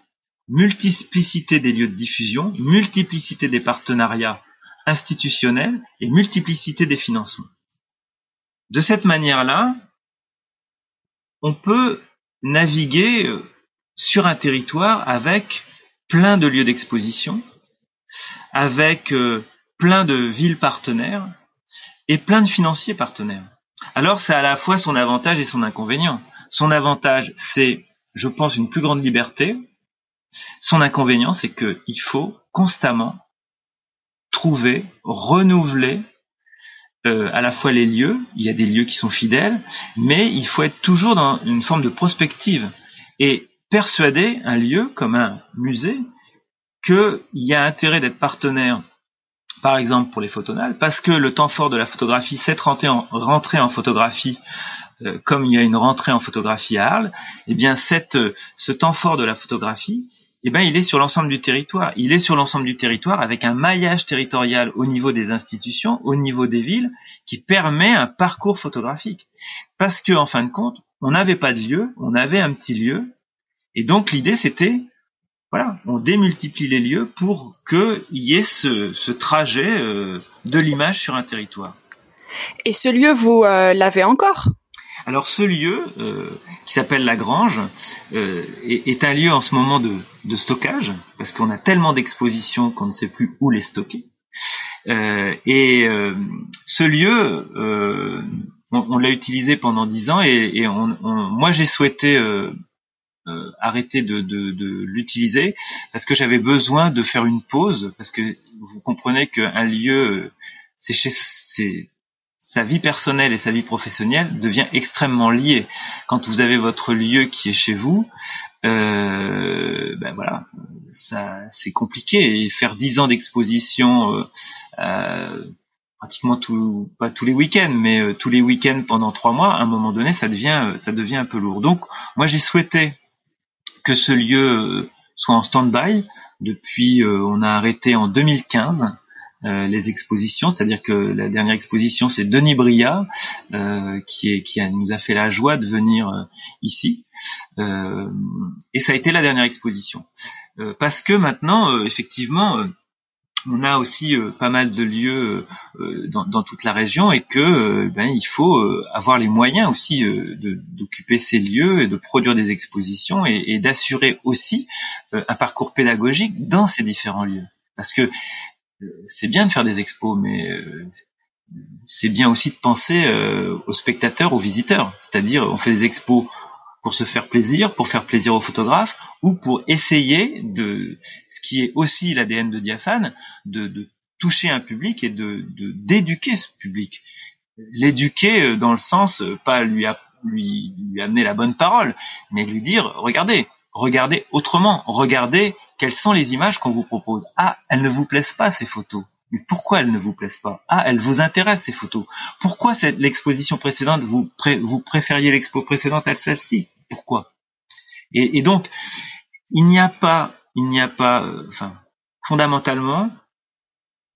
multiplicité des lieux de diffusion, multiplicité des partenariats institutionnels et multiplicité des financements. De cette manière-là, on peut naviguer euh, sur un territoire avec plein de lieux d'exposition, avec euh, plein de villes partenaires et plein de financiers partenaires. Alors c'est à la fois son avantage et son inconvénient. Son avantage, c'est, je pense, une plus grande liberté. Son inconvénient, c'est qu'il faut constamment trouver, renouveler euh, à la fois les lieux, il y a des lieux qui sont fidèles, mais il faut être toujours dans une forme de prospective et persuader un lieu comme un musée qu'il y a intérêt d'être partenaire, par exemple pour les photonales, parce que le temps fort de la photographie, c'est rentrer en, photographie comme il y a une rentrée en photographie à Arles, eh bien cette, euh, ce temps fort de la photographie, eh bien, il est sur l'ensemble du territoire. Il est sur l'ensemble du territoire avec un maillage territorial au niveau des institutions, au niveau des villes, qui permet un parcours photographique. Parce que, en fin de compte, on n'avait pas de lieu, on avait un petit lieu, et donc l'idée c'était, voilà, on démultiplie les lieux pour qu'il y ait ce, ce trajet euh, de l'image sur un territoire. Et ce lieu, vous l'avez encore? Alors ce lieu, euh, qui s'appelle la Grange, euh, est, un lieu en ce moment de, stockage, parce qu'on a tellement d'expositions qu'on ne sait plus où les stocker. Euh, et ce lieu, on, l'a utilisé pendant dix ans, et, moi j'ai souhaité arrêter de, l'utiliser parce que j'avais besoin de faire une pause, parce que vous comprenez qu'un lieu, c'est c'est sa vie personnelle et sa vie professionnelle devient extrêmement liée. Quand vous avez votre lieu qui est chez vous, euh, ben voilà, ça c'est compliqué. Et faire dix ans d'exposition, euh, euh, pratiquement tout, pas tous les week-ends, mais euh, tous les week-ends pendant trois mois, à un moment donné, ça devient, ça devient un peu lourd. Donc, moi, j'ai souhaité que ce lieu soit en stand-by. Depuis, on a arrêté en 2015 les expositions, c'est-à-dire que la dernière exposition c'est Denis Bria qui, est, qui nous a fait la joie de venir ici. Et ça a été la dernière exposition. Parce que maintenant effectivement on a aussi euh, pas mal de lieux euh, dans, toute la région et que euh, ben, il faut avoir les moyens aussi d'occuper ces lieux et de produire des expositions et, d'assurer aussi un parcours pédagogique dans ces différents lieux. Parce que c'est bien de faire des expos, mais c'est bien aussi de penser aux spectateurs, aux visiteurs. C'est-à-dire, on fait des expos pour se faire plaisir, pour faire plaisir aux photographes, ou pour essayer de, ce qui est aussi l'ADN de Diaphane, de, toucher un public et de d'éduquer ce public. L'éduquer euh, dans le sens, euh, pas lui, lui amener la bonne parole, mais lui dire, regardez, regardez autrement, regardez quelles sont les images qu'on vous propose? Ah, elles ne vous plaisent pas ces photos. Mais pourquoi elles ne vous plaisent pas? Ah, elles vous intéressent ces photos. Pourquoi l'exposition précédente vous, vous préfériez l'expo précédente à celle-ci? Pourquoi? Et, donc, il n'y a pas, il n'y a pas, euh, enfin, fondamentalement,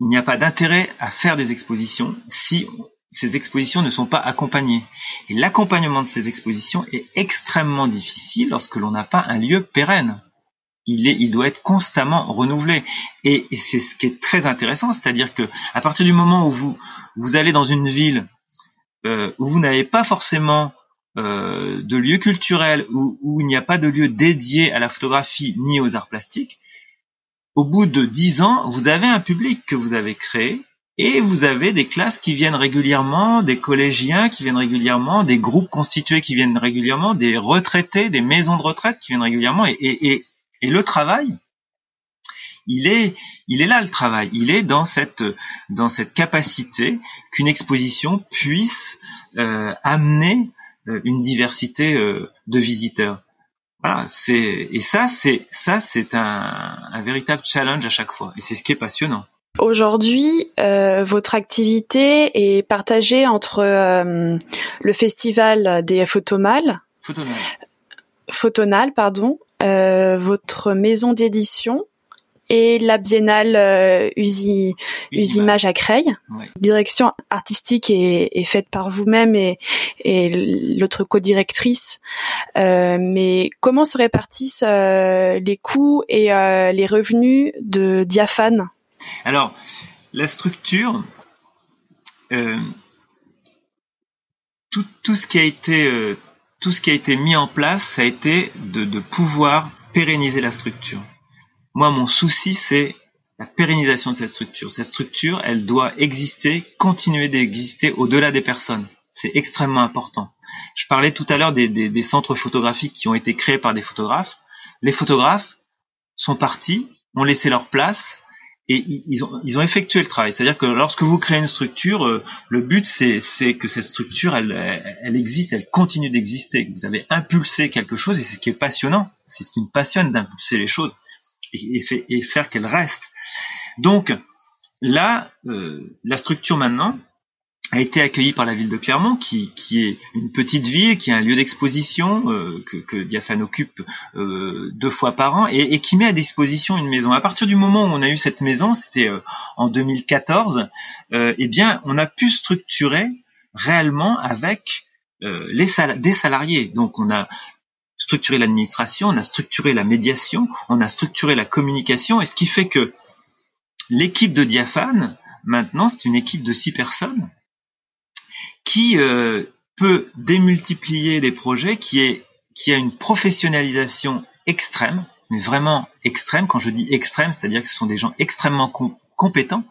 il n'y a pas d'intérêt à faire des expositions si ces expositions ne sont pas accompagnées. Et l'accompagnement de ces expositions est extrêmement difficile lorsque l'on n'a pas un lieu pérenne. Il, est, il doit être constamment renouvelé. Et, c'est ce qui est très intéressant, c'est-à-dire que à partir du moment où vous, vous allez dans une ville euh, où vous n'avez pas forcément euh, de lieux culturels où, il n'y a pas de lieu dédié à la photographie ni aux arts plastiques, au bout de dix ans, vous avez un public que vous avez créé et vous avez des classes qui viennent régulièrement, des collégiens qui viennent régulièrement, des groupes constitués qui viennent régulièrement, des retraités, des maisons de retraite qui viennent régulièrement. Et, et, le travail, il est, il est là le travail. Il est dans cette, dans cette capacité qu'une exposition puisse euh, amener euh, une diversité euh, de visiteurs. Voilà, c'est et ça c'est ça c'est un, un, véritable challenge à chaque fois et c'est ce qui est passionnant. Aujourd'hui, euh, votre activité est partagée entre le festival des photomales, Photonal, Photonal pardon, votre maison d'édition et la biennale euh, Usi, Usimage à Creil. Direction artistique est, est faite par vous-même et, et l'autre co-directrice. Euh, mais comment se répartissent euh, les coûts et euh, les revenus de Diaphane Alors, la structure, euh, tout, tout, ce qui a été tout ce qui a été mis en place, ça a été de, de pouvoir pérenniser la structure. Moi, mon souci, c'est la pérennisation de cette structure. Cette structure, elle doit exister, continuer d'exister au-delà des personnes. C'est extrêmement important. Je parlais tout à l'heure des, centres photographiques qui ont été créés par des photographes. Les photographes sont partis, ont laissé leur place et ils ont, ils ont effectué le travail. C'est-à-dire que lorsque vous créez une structure, euh, le but c'est que cette structure, elle, elle existe, elle continue d'exister. Vous avez impulsé quelque chose et c'est ce qui est passionnant. C'est ce qui me passionne d'impulser les choses et, faire qu'elle reste. Donc là, euh, la structure maintenant a été accueillie par la ville de Clermont, qui, qui est une petite ville, qui a un lieu d'exposition euh, que, que Diaphane occupe euh, deux fois par an et, et, qui met à disposition une maison. À partir du moment où on a eu cette maison, c'était en 2014, eh bien, on a pu structurer réellement avec les des salariés. Donc, on a structuré l'administration, on a structuré la médiation, on a structuré la communication, et ce qui fait que l'équipe de Diaphane, maintenant, c'est une équipe de six personnes qui euh, peut démultiplier des projets, qui, a une professionnalisation extrême, mais vraiment extrême. Quand je dis extrême, c'est-à-dire que ce sont des gens extrêmement compétents,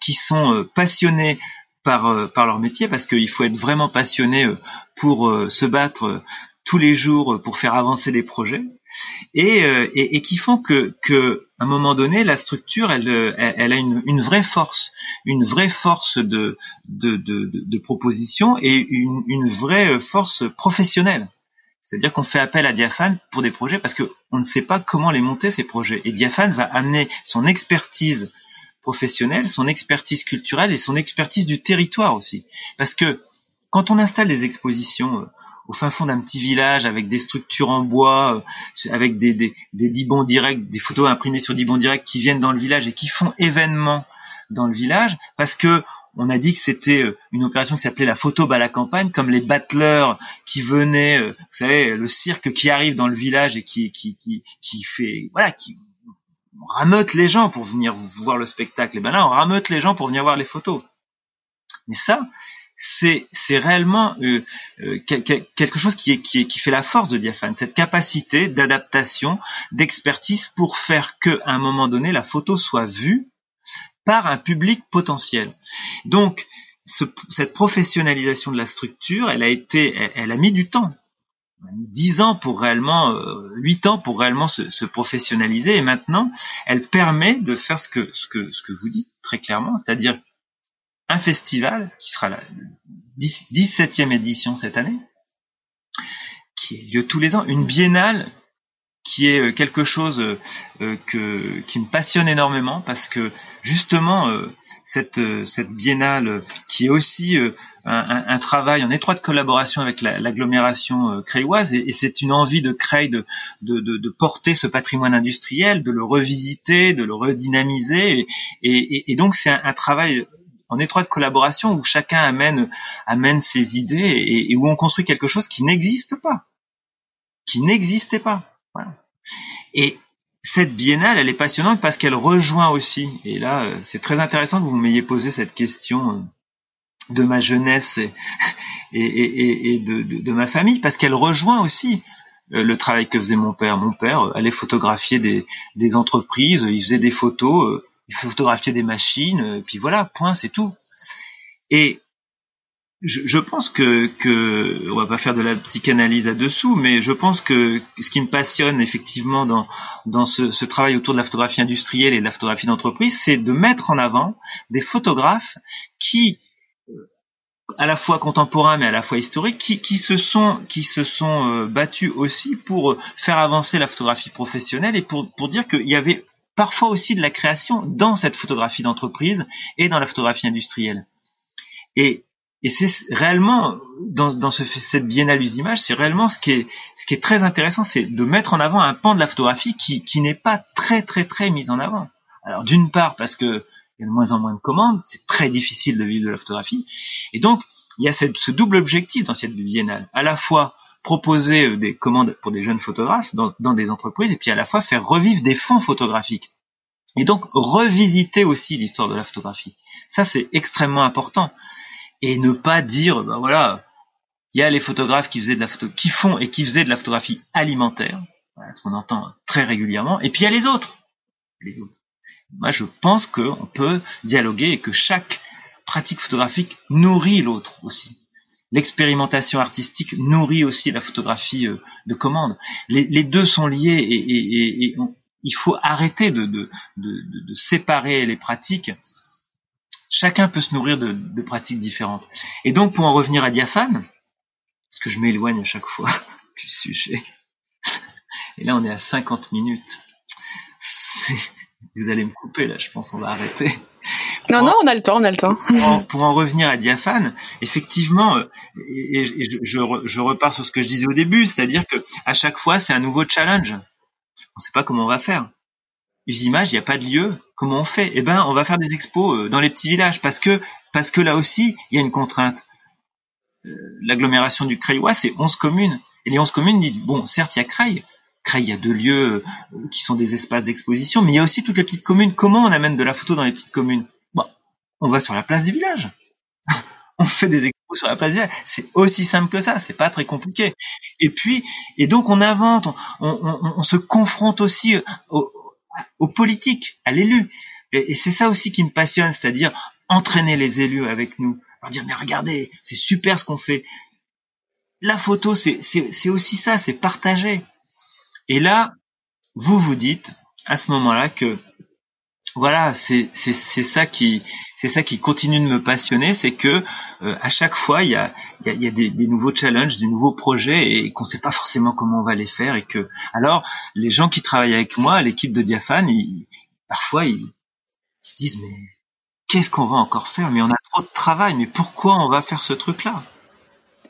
qui sont euh, passionnés par, euh, par leur métier, parce qu'il faut être vraiment passionné pour se battre tous les jours pour faire avancer les projets et, qui font que à un moment donné la structure elle, elle, a une, une, vraie force une vraie force de, de, de, de proposition et une, une, vraie force professionnelle. C'est-à-dire qu'on fait appel à Diaphane pour des projets parce que on ne sait pas comment les monter ces projets. Et Diaphane va amener son expertise professionnelle son expertise culturelle et son expertise du territoire aussi. Parce que quand on installe des expositions euh, au fin fond d'un petit village avec des structures en bois, euh, avec des, des, des dibons directs, des photos imprimées sur dibons directs qui viennent dans le village et qui font événement dans le village, parce que on a dit que c'était euh, une opération qui s'appelait la photo à la campagne, comme les battleurs qui venaient, vous savez, le cirque qui arrive dans le village et qui qui qui, qui fait, voilà, qui rameute les gens pour venir voir le spectacle. Et ben là, on rameute les gens pour venir voir les photos. Mais ça, c'est c'est réellement euh, euh, quelque chose qui est, qui est, qui fait la force de Diaphane, cette capacité d'adaptation, d'expertise pour faire que à un moment donné la photo soit vue par un public potentiel. Donc cette professionnalisation de la structure, elle a été, elle, a mis du temps. Elle a mis dix ans pour réellement, euh, huit ans pour réellement se, se, professionnaliser, et maintenant, elle permet de faire ce que ce que ce que vous dites très clairement, c'est-à-dire un festival qui sera la 17e édition cette année, qui a lieu tous les ans, une biennale qui est euh, quelque chose euh, que, qui me passionne énormément parce que justement euh, cette, cette biennale qui est aussi un, un, travail en étroite collaboration avec l'agglomération créoise et, et c'est une envie de créer de, de, de, de, porter ce patrimoine industriel, de le revisiter, de le redynamiser et, et, et donc c'est un, un travail en étroite collaboration où chacun amène amène ses idées et, où on construit quelque chose qui n'existe pas, qui n'existait pas. Voilà. Et cette biennale, elle est passionnante parce qu'elle rejoint aussi, et là euh, c'est très intéressant que vous m'ayez posé cette question euh, de ma jeunesse et, et, et de, de, ma famille, parce qu'elle rejoint aussi le travail que faisait mon père. Mon père allait photographier des, entreprises, il faisait des photos il faut photographier des machines, euh, puis voilà, point, c'est tout. Et je, pense que, que, on va pas faire de la psychanalyse à dessous, mais je pense que ce qui me passionne effectivement dans, ce, travail autour de la photographie industrielle et de la photographie d'entreprise, c'est de mettre en avant des photographes qui, euh, à la fois contemporains mais à la fois historiques, qui, qui se sont, qui se sont euh, battus aussi pour faire avancer la photographie professionnelle et pour, pour dire qu'il y avait parfois aussi de la création dans cette photographie d'entreprise et dans la photographie industrielle. Et, et c'est réellement dans, dans ce, cette biennale des c'est réellement ce qui est ce qui est très intéressant, c'est de mettre en avant un pan de la photographie qui, qui n'est pas très très très mis en avant. Alors d'une part parce que il y a de moins en moins de commandes, c'est très difficile de vivre de la photographie, et donc il y a ce double objectif dans cette biennale, à la fois proposer euh, des commandes pour des jeunes photographes dans, dans, des entreprises et puis à la fois faire revivre des fonds photographiques. Et donc revisiter aussi l'histoire de la photographie. Ça c'est extrêmement important. Et ne pas dire, ben voilà, il y a les photographes qui faisaient de la photo, qui font et qui faisaient de la photographie alimentaire, voilà ce qu'on entend très régulièrement. Et puis il y a les autres, les autres. Moi je pense qu'on peut dialoguer et que chaque pratique photographique nourrit l'autre aussi l'expérimentation artistique nourrit aussi la photographie euh, de commande. Les, deux sont liés et, il faut arrêter de, de, séparer les pratiques. Chacun peut se nourrir de, pratiques différentes. Et donc, pour en revenir à Diaphane, parce que je m'éloigne à chaque fois [LAUGHS] du sujet, [LAUGHS] et là on est à 50 minutes, vous allez me couper là, je pense on va arrêter. [LAUGHS] Non, non, on a le temps, on a le temps. Pour en, revenir à Diaphane, effectivement, euh, et, je, je, repars sur ce que je disais au début, c'est-à-dire que à chaque fois, c'est un nouveau challenge. On ne sait pas comment on va faire. images, il n'y a pas de lieu. Comment on fait? Eh ben, on va faire des expos euh, dans les petits villages, parce que parce que là aussi, il y a une contrainte. Euh, l'agglomération du Creillois, c'est 11 communes. Et les 11 communes disent, bon, certes, il y a Creil, Creil, il y a deux lieux qui sont des espaces d'exposition, mais il y a aussi toutes les petites communes. Comment on amène de la photo dans les petites communes? On va sur la place du village. [LAUGHS] on fait des expos sur la place du village. C'est aussi simple que ça, c'est pas très compliqué. Et puis, et donc on invente, on, se confronte aussi aux, politiques, à l'élu. Et, c'est ça aussi qui me passionne, c'est-à-dire entraîner les élus avec nous, leur dire mais regardez, c'est super ce qu'on fait. La photo, c'est aussi ça, c'est partager. Et là, vous vous dites à ce moment-là que voilà, c'est ça qui c'est ça qui continue de me passionner, c'est que euh, à chaque fois il y a il y a, des, nouveaux challenges, des nouveaux projets et qu'on sait pas forcément comment on va les faire et que alors les gens qui travaillent avec moi, l'équipe de Diaphane, ils, parfois ils, se disent mais qu'est-ce qu'on va encore faire? Mais on a trop de travail, mais pourquoi on va faire ce truc-là?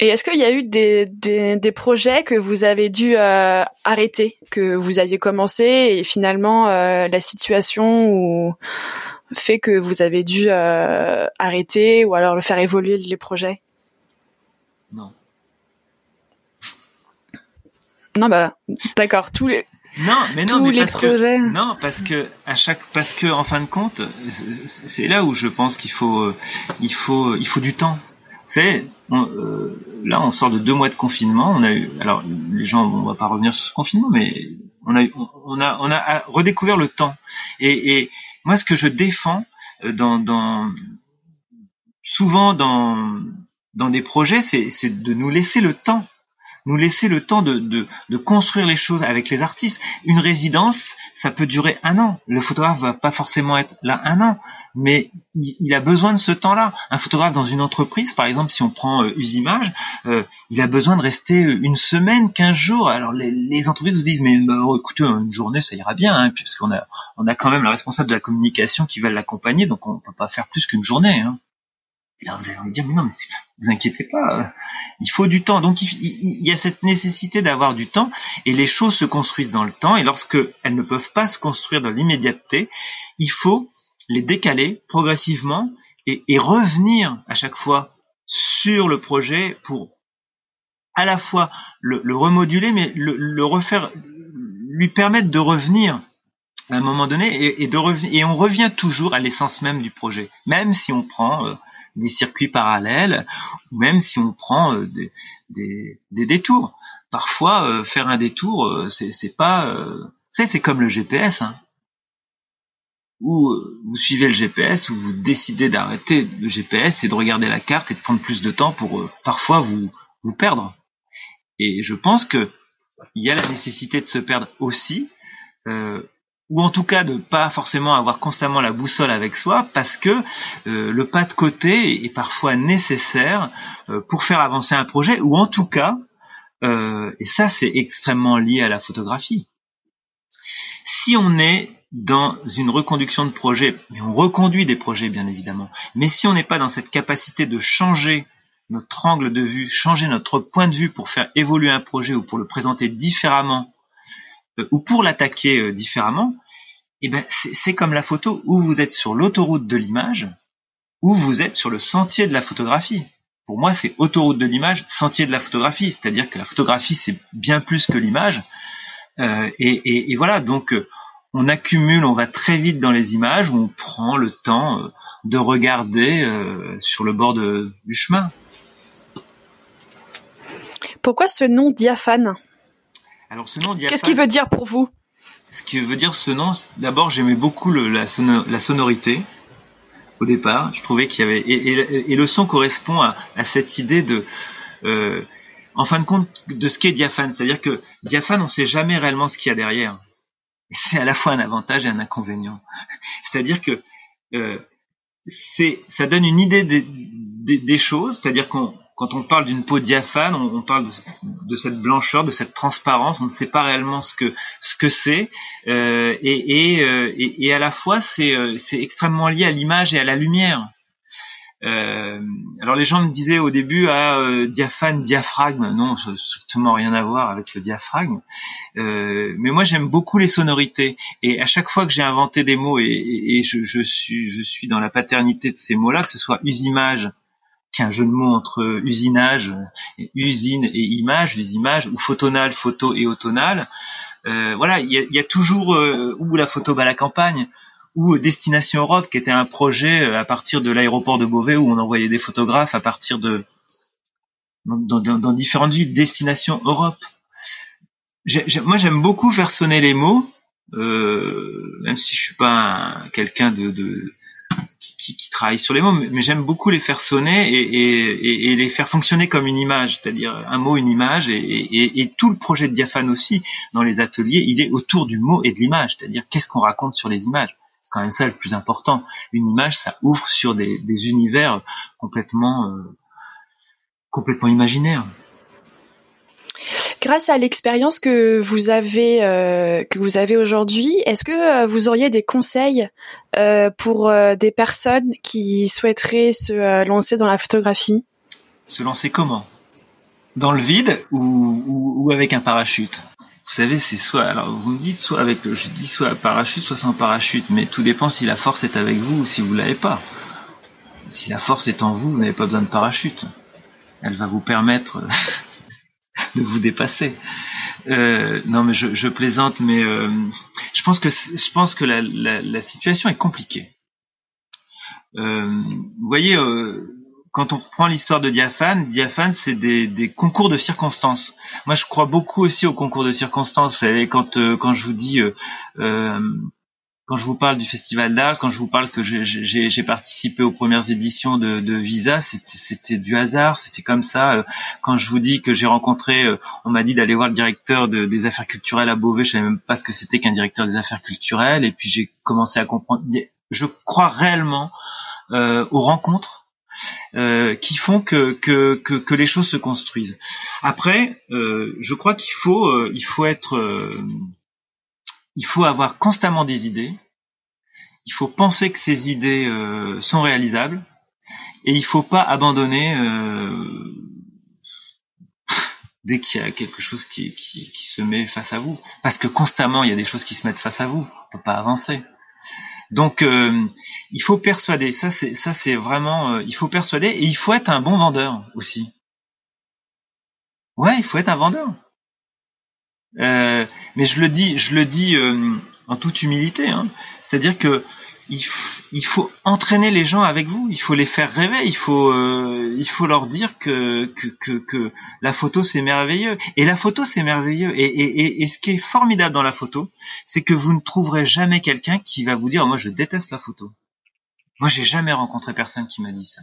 Et est-ce qu'il y a eu des, des, des, projets que vous avez dû euh, arrêter, que vous aviez commencé et finalement euh, la situation ou fait que vous avez dû euh, arrêter ou alors le faire évoluer les projets? Non. Non bah d'accord tous les non, mais non, mais parce que non, parce que à chaque, parce que en fin de compte, c'est là où je pense qu'il faut, il faut, il faut du temps. Savez, euh, là, on sort de deux mois de confinement. On a eu, alors les gens, on va pas revenir sur ce confinement, mais on a, on a, on a redécouvert le temps. Et, et moi, ce que je défends euh, dans, dans souvent dans dans des projets, c'est de nous laisser le temps nous laisser le temps de, construire les choses avec les artistes. Une résidence, ça peut durer un an. Le photographe va pas forcément être là un an, mais il, a besoin de ce temps-là. Un photographe dans une entreprise, par exemple, si on prend euh, Usimage, euh, il a besoin de rester une semaine, quinze jours. Alors les, entreprises vous disent, mais bah, écoutez, une journée, ça ira bien, hein, puisqu'on a, quand même la responsable de la communication qui va l'accompagner, donc on peut pas faire plus qu'une journée. Hein. Et là, vous allez me dire, mais non, mais vous inquiétez pas, il faut du temps. Donc, il, y a cette nécessité d'avoir du temps, et les choses se construisent dans le temps, et lorsque elles ne peuvent pas se construire dans l'immédiateté, il faut les décaler progressivement et, revenir à chaque fois sur le projet pour à la fois le, remoduler, mais le, refaire, lui permettre de revenir à un moment donné. Et on revient toujours à l'essence même du projet, même si on prend euh, des circuits parallèles, ou même si on prend euh, des, des, des, détours. Parfois, euh, faire un détour, euh, c'est pas, c'est comme le GPS. Hein. Ou vous suivez le GPS, ou vous décidez d'arrêter le GPS et de regarder la carte et de prendre plus de temps pour parfois vous vous perdre. Et je pense que il y a la nécessité de se perdre aussi, euh, ou en tout cas de pas forcément avoir constamment la boussole avec soi parce que euh, le pas de côté est parfois nécessaire euh, pour faire avancer un projet ou en tout cas euh, et ça c'est extrêmement lié à la photographie. Si on est dans une reconduction de projet mais on reconduit des projets bien évidemment mais si on n'est pas dans cette capacité de changer notre angle de vue changer notre point de vue pour faire évoluer un projet ou pour le présenter différemment ou pour l'attaquer euh, différemment, eh ben c'est comme la photo où vous êtes sur l'autoroute de l'image ou vous êtes sur le sentier de la photographie. Pour moi, c'est autoroute de l'image, sentier de la photographie, c'est-à-dire que la photographie c'est bien plus que l'image. Euh, et, et, voilà, donc on accumule, on va très vite dans les images on prend le temps de regarder sur le bord de, du chemin. Pourquoi ce nom diaphane? Alors ce nom Qu'est-ce qu'il veut dire pour vous Ce qui veut dire ce nom, d'abord j'aimais beaucoup la, sonorité au départ. Je trouvais qu'il y avait et, le son correspond à, cette idée de euh, en fin de compte de ce qu'est diaphane, c'est-à-dire que diaphane on sait jamais réellement ce qu'il y a derrière. C'est à la fois un avantage et un inconvénient. [LAUGHS] C'est-à-dire que euh, c'est ça donne une idée des, des choses, c'est-à-dire qu'on quand on parle d'une peau diaphane, on, parle de, cette blancheur, de cette transparence. On ne sait pas réellement ce que ce que c'est, euh, et, euh, et, et, à la fois c'est euh, c'est extrêmement lié à l'image et à la lumière. Euh, alors les gens me disaient au début ah diaphane, diaphragme, non, ça strictement rien à voir avec le diaphragme. mais moi j'aime beaucoup les sonorités et à chaque fois que j'ai inventé des mots et, et je, je, suis je suis dans la paternité de ces mots-là, que ce soit usimage qui est un jeu de mots entre usinage, usine et image, les images, ou photonal, photo et autonal. Euh, voilà, il y a, toujours euh, ou la photo à la campagne, ou Destination Europe, qui était un projet euh, à partir de l'aéroport de Beauvais où on envoyait des photographes à partir de dans, différentes villes. Destination Europe. moi, j'aime beaucoup faire sonner les mots, même si je suis pas quelqu'un de, de qui, qui, travaille sur les mots, mais j'aime beaucoup les faire sonner et, et, et, les faire fonctionner comme une image, c'est-à-dire un mot, une image, et, tout le projet de Diaphane aussi, dans les ateliers, il est autour du mot et de l'image, c'est-à-dire qu'est-ce qu'on raconte sur les images. C'est quand même ça le plus important. Une image, ça ouvre sur des, des univers complètement, euh, complètement imaginaires grâce à l'expérience que vous avez euh, aujourd'hui, est-ce que euh, vous auriez des conseils euh, pour des personnes qui souhaiteraient se lancer dans la photographie? Se lancer comment? Dans le vide ou, avec un parachute? Vous savez, c'est soit, alors vous me dites soit avec, je dis soit parachute, soit sans parachute, mais tout dépend si la force est avec vous ou si vous l'avez pas. Si la force est en vous, vous n'avez pas besoin de parachute. Elle va vous permettre [LAUGHS] de vous dépasser. Euh, non, mais je, plaisante, mais euh, je pense que je pense que la, situation est compliquée. Euh, vous voyez, quand on prend l'histoire de Diaphane, Diaphane, c'est des, concours de circonstances. Moi, je crois beaucoup aussi aux concours de circonstances. Savez, quand quand je vous dis quand je vous parle du festival d'art, quand je vous parle que j'ai participé aux premières éditions de, de Visa, c'était du hasard, c'était comme ça. Quand je vous dis que j'ai rencontré, on m'a dit d'aller voir le directeur de, des affaires culturelles à Beauvais, je savais même pas ce que c'était qu'un directeur des affaires culturelles, et puis j'ai commencé à comprendre. Je crois réellement euh, aux rencontres euh, qui font que, que, que, que, les choses se construisent. Après, euh, je crois qu'il faut, euh, il faut être, euh, il faut avoir constamment des idées. Il faut penser que ces idées euh, sont réalisables et il faut pas abandonner dès qu'il y a quelque chose qui, se met face à vous. Parce que constamment, il y a des choses qui se mettent face à vous. On peut pas avancer. Donc, euh, il faut persuader. Ça, c'est ça, c'est vraiment. Euh, il faut persuader et il faut être un bon vendeur aussi. Ouais, il faut être un vendeur. Euh, mais je le dis, je le dis en toute humilité. Hein. C'est-à-dire que il, faut entraîner les gens avec vous, il faut les faire rêver, il faut euh, il faut leur dire que que, que, la photo c'est merveilleux et la photo c'est merveilleux et, et, et, ce qui est formidable dans la photo, c'est que vous ne trouverez jamais quelqu'un qui va vous dire moi je déteste la photo. Moi j'ai jamais rencontré personne qui m'a dit ça.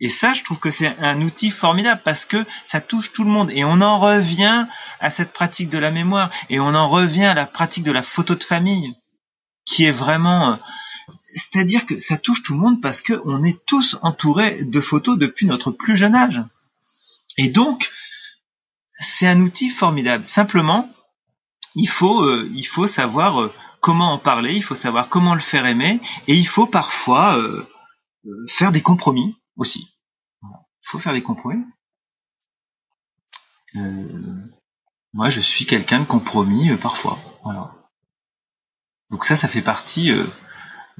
Et ça, je trouve que c'est un outil formidable parce que ça touche tout le monde. Et on en revient à cette pratique de la mémoire. Et on en revient à la pratique de la photo de famille qui est vraiment, euh, c'est-à-dire que ça touche tout le monde parce que on est tous entourés de photos depuis notre plus jeune âge. Et donc, c'est un outil formidable. Simplement, il faut, euh, il faut savoir euh, comment en parler, il faut savoir comment le faire aimer, et il faut parfois faire des compromis aussi. Il faut faire des compromis. moi, je suis quelqu'un de compromis parfois. Voilà. Donc ça, ça fait partie. Euh,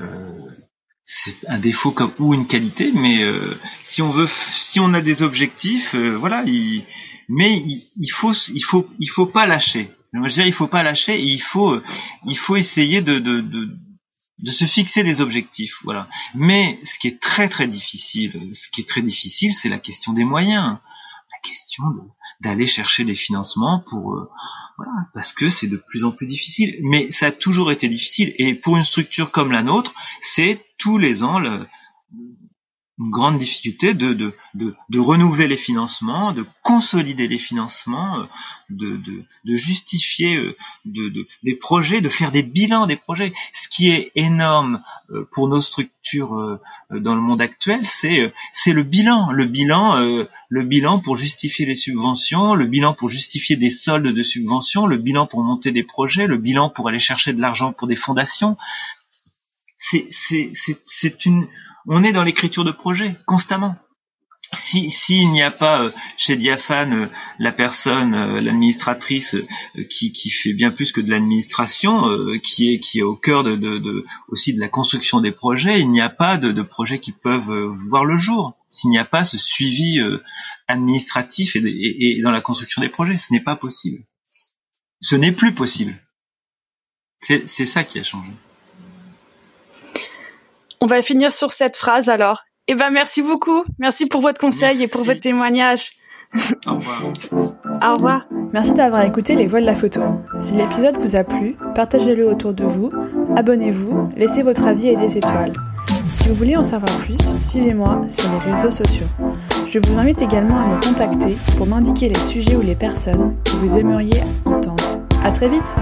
euh, c'est un défaut comme, ou une qualité, mais euh, si on veut, si on a des objectifs, voilà. Il, mais il, faut, il faut, il faut pas lâcher. Je veux dire, il faut pas lâcher. Et il faut, il faut essayer de, de, de de se fixer des objectifs, voilà. Mais ce qui est très très difficile, ce qui est très difficile, c'est la question des moyens, la question d'aller chercher des financements pour voilà, parce que c'est de plus en plus difficile. Mais ça a toujours été difficile. Et pour une structure comme la nôtre, c'est tous les ans le, une grande difficulté de, de, de, renouveler les financements, de consolider les financements, euh, de, justifier euh, de, de, des projets, de faire des bilans des projets. Ce qui est énorme euh, pour nos structures dans le monde actuel, c'est c'est le bilan, le bilan, le bilan pour justifier les subventions, le bilan pour justifier des soldes de subventions, le bilan pour monter des projets, le bilan pour aller chercher de l'argent pour des fondations. C'est une on est dans l'écriture de projet constamment. Si s'il n'y a pas euh, chez Diaphane euh, la personne, euh, l'administratrice qui, fait bien plus que de l'administration, qui est qui est au cœur aussi de la construction des projets, il n'y a pas de, de projets qui peuvent voir le jour. S'il n'y a pas ce suivi administratif et dans la construction des projets, ce n'est pas possible. Ce n'est plus possible. C'est ça qui a changé. On va finir sur cette phrase alors. Eh ben merci beaucoup. Merci pour votre conseil et pour votre témoignage. Au revoir. [LAUGHS] Au revoir. Merci d'avoir écouté Les Voix de la Photo. Si l'épisode vous a plu, partagez-le autour de vous, abonnez-vous, laissez votre avis et des étoiles. Si vous voulez en savoir plus, suivez-moi sur les réseaux sociaux. Je vous invite également à me contacter pour m'indiquer les sujets ou les personnes que vous aimeriez entendre. À très vite!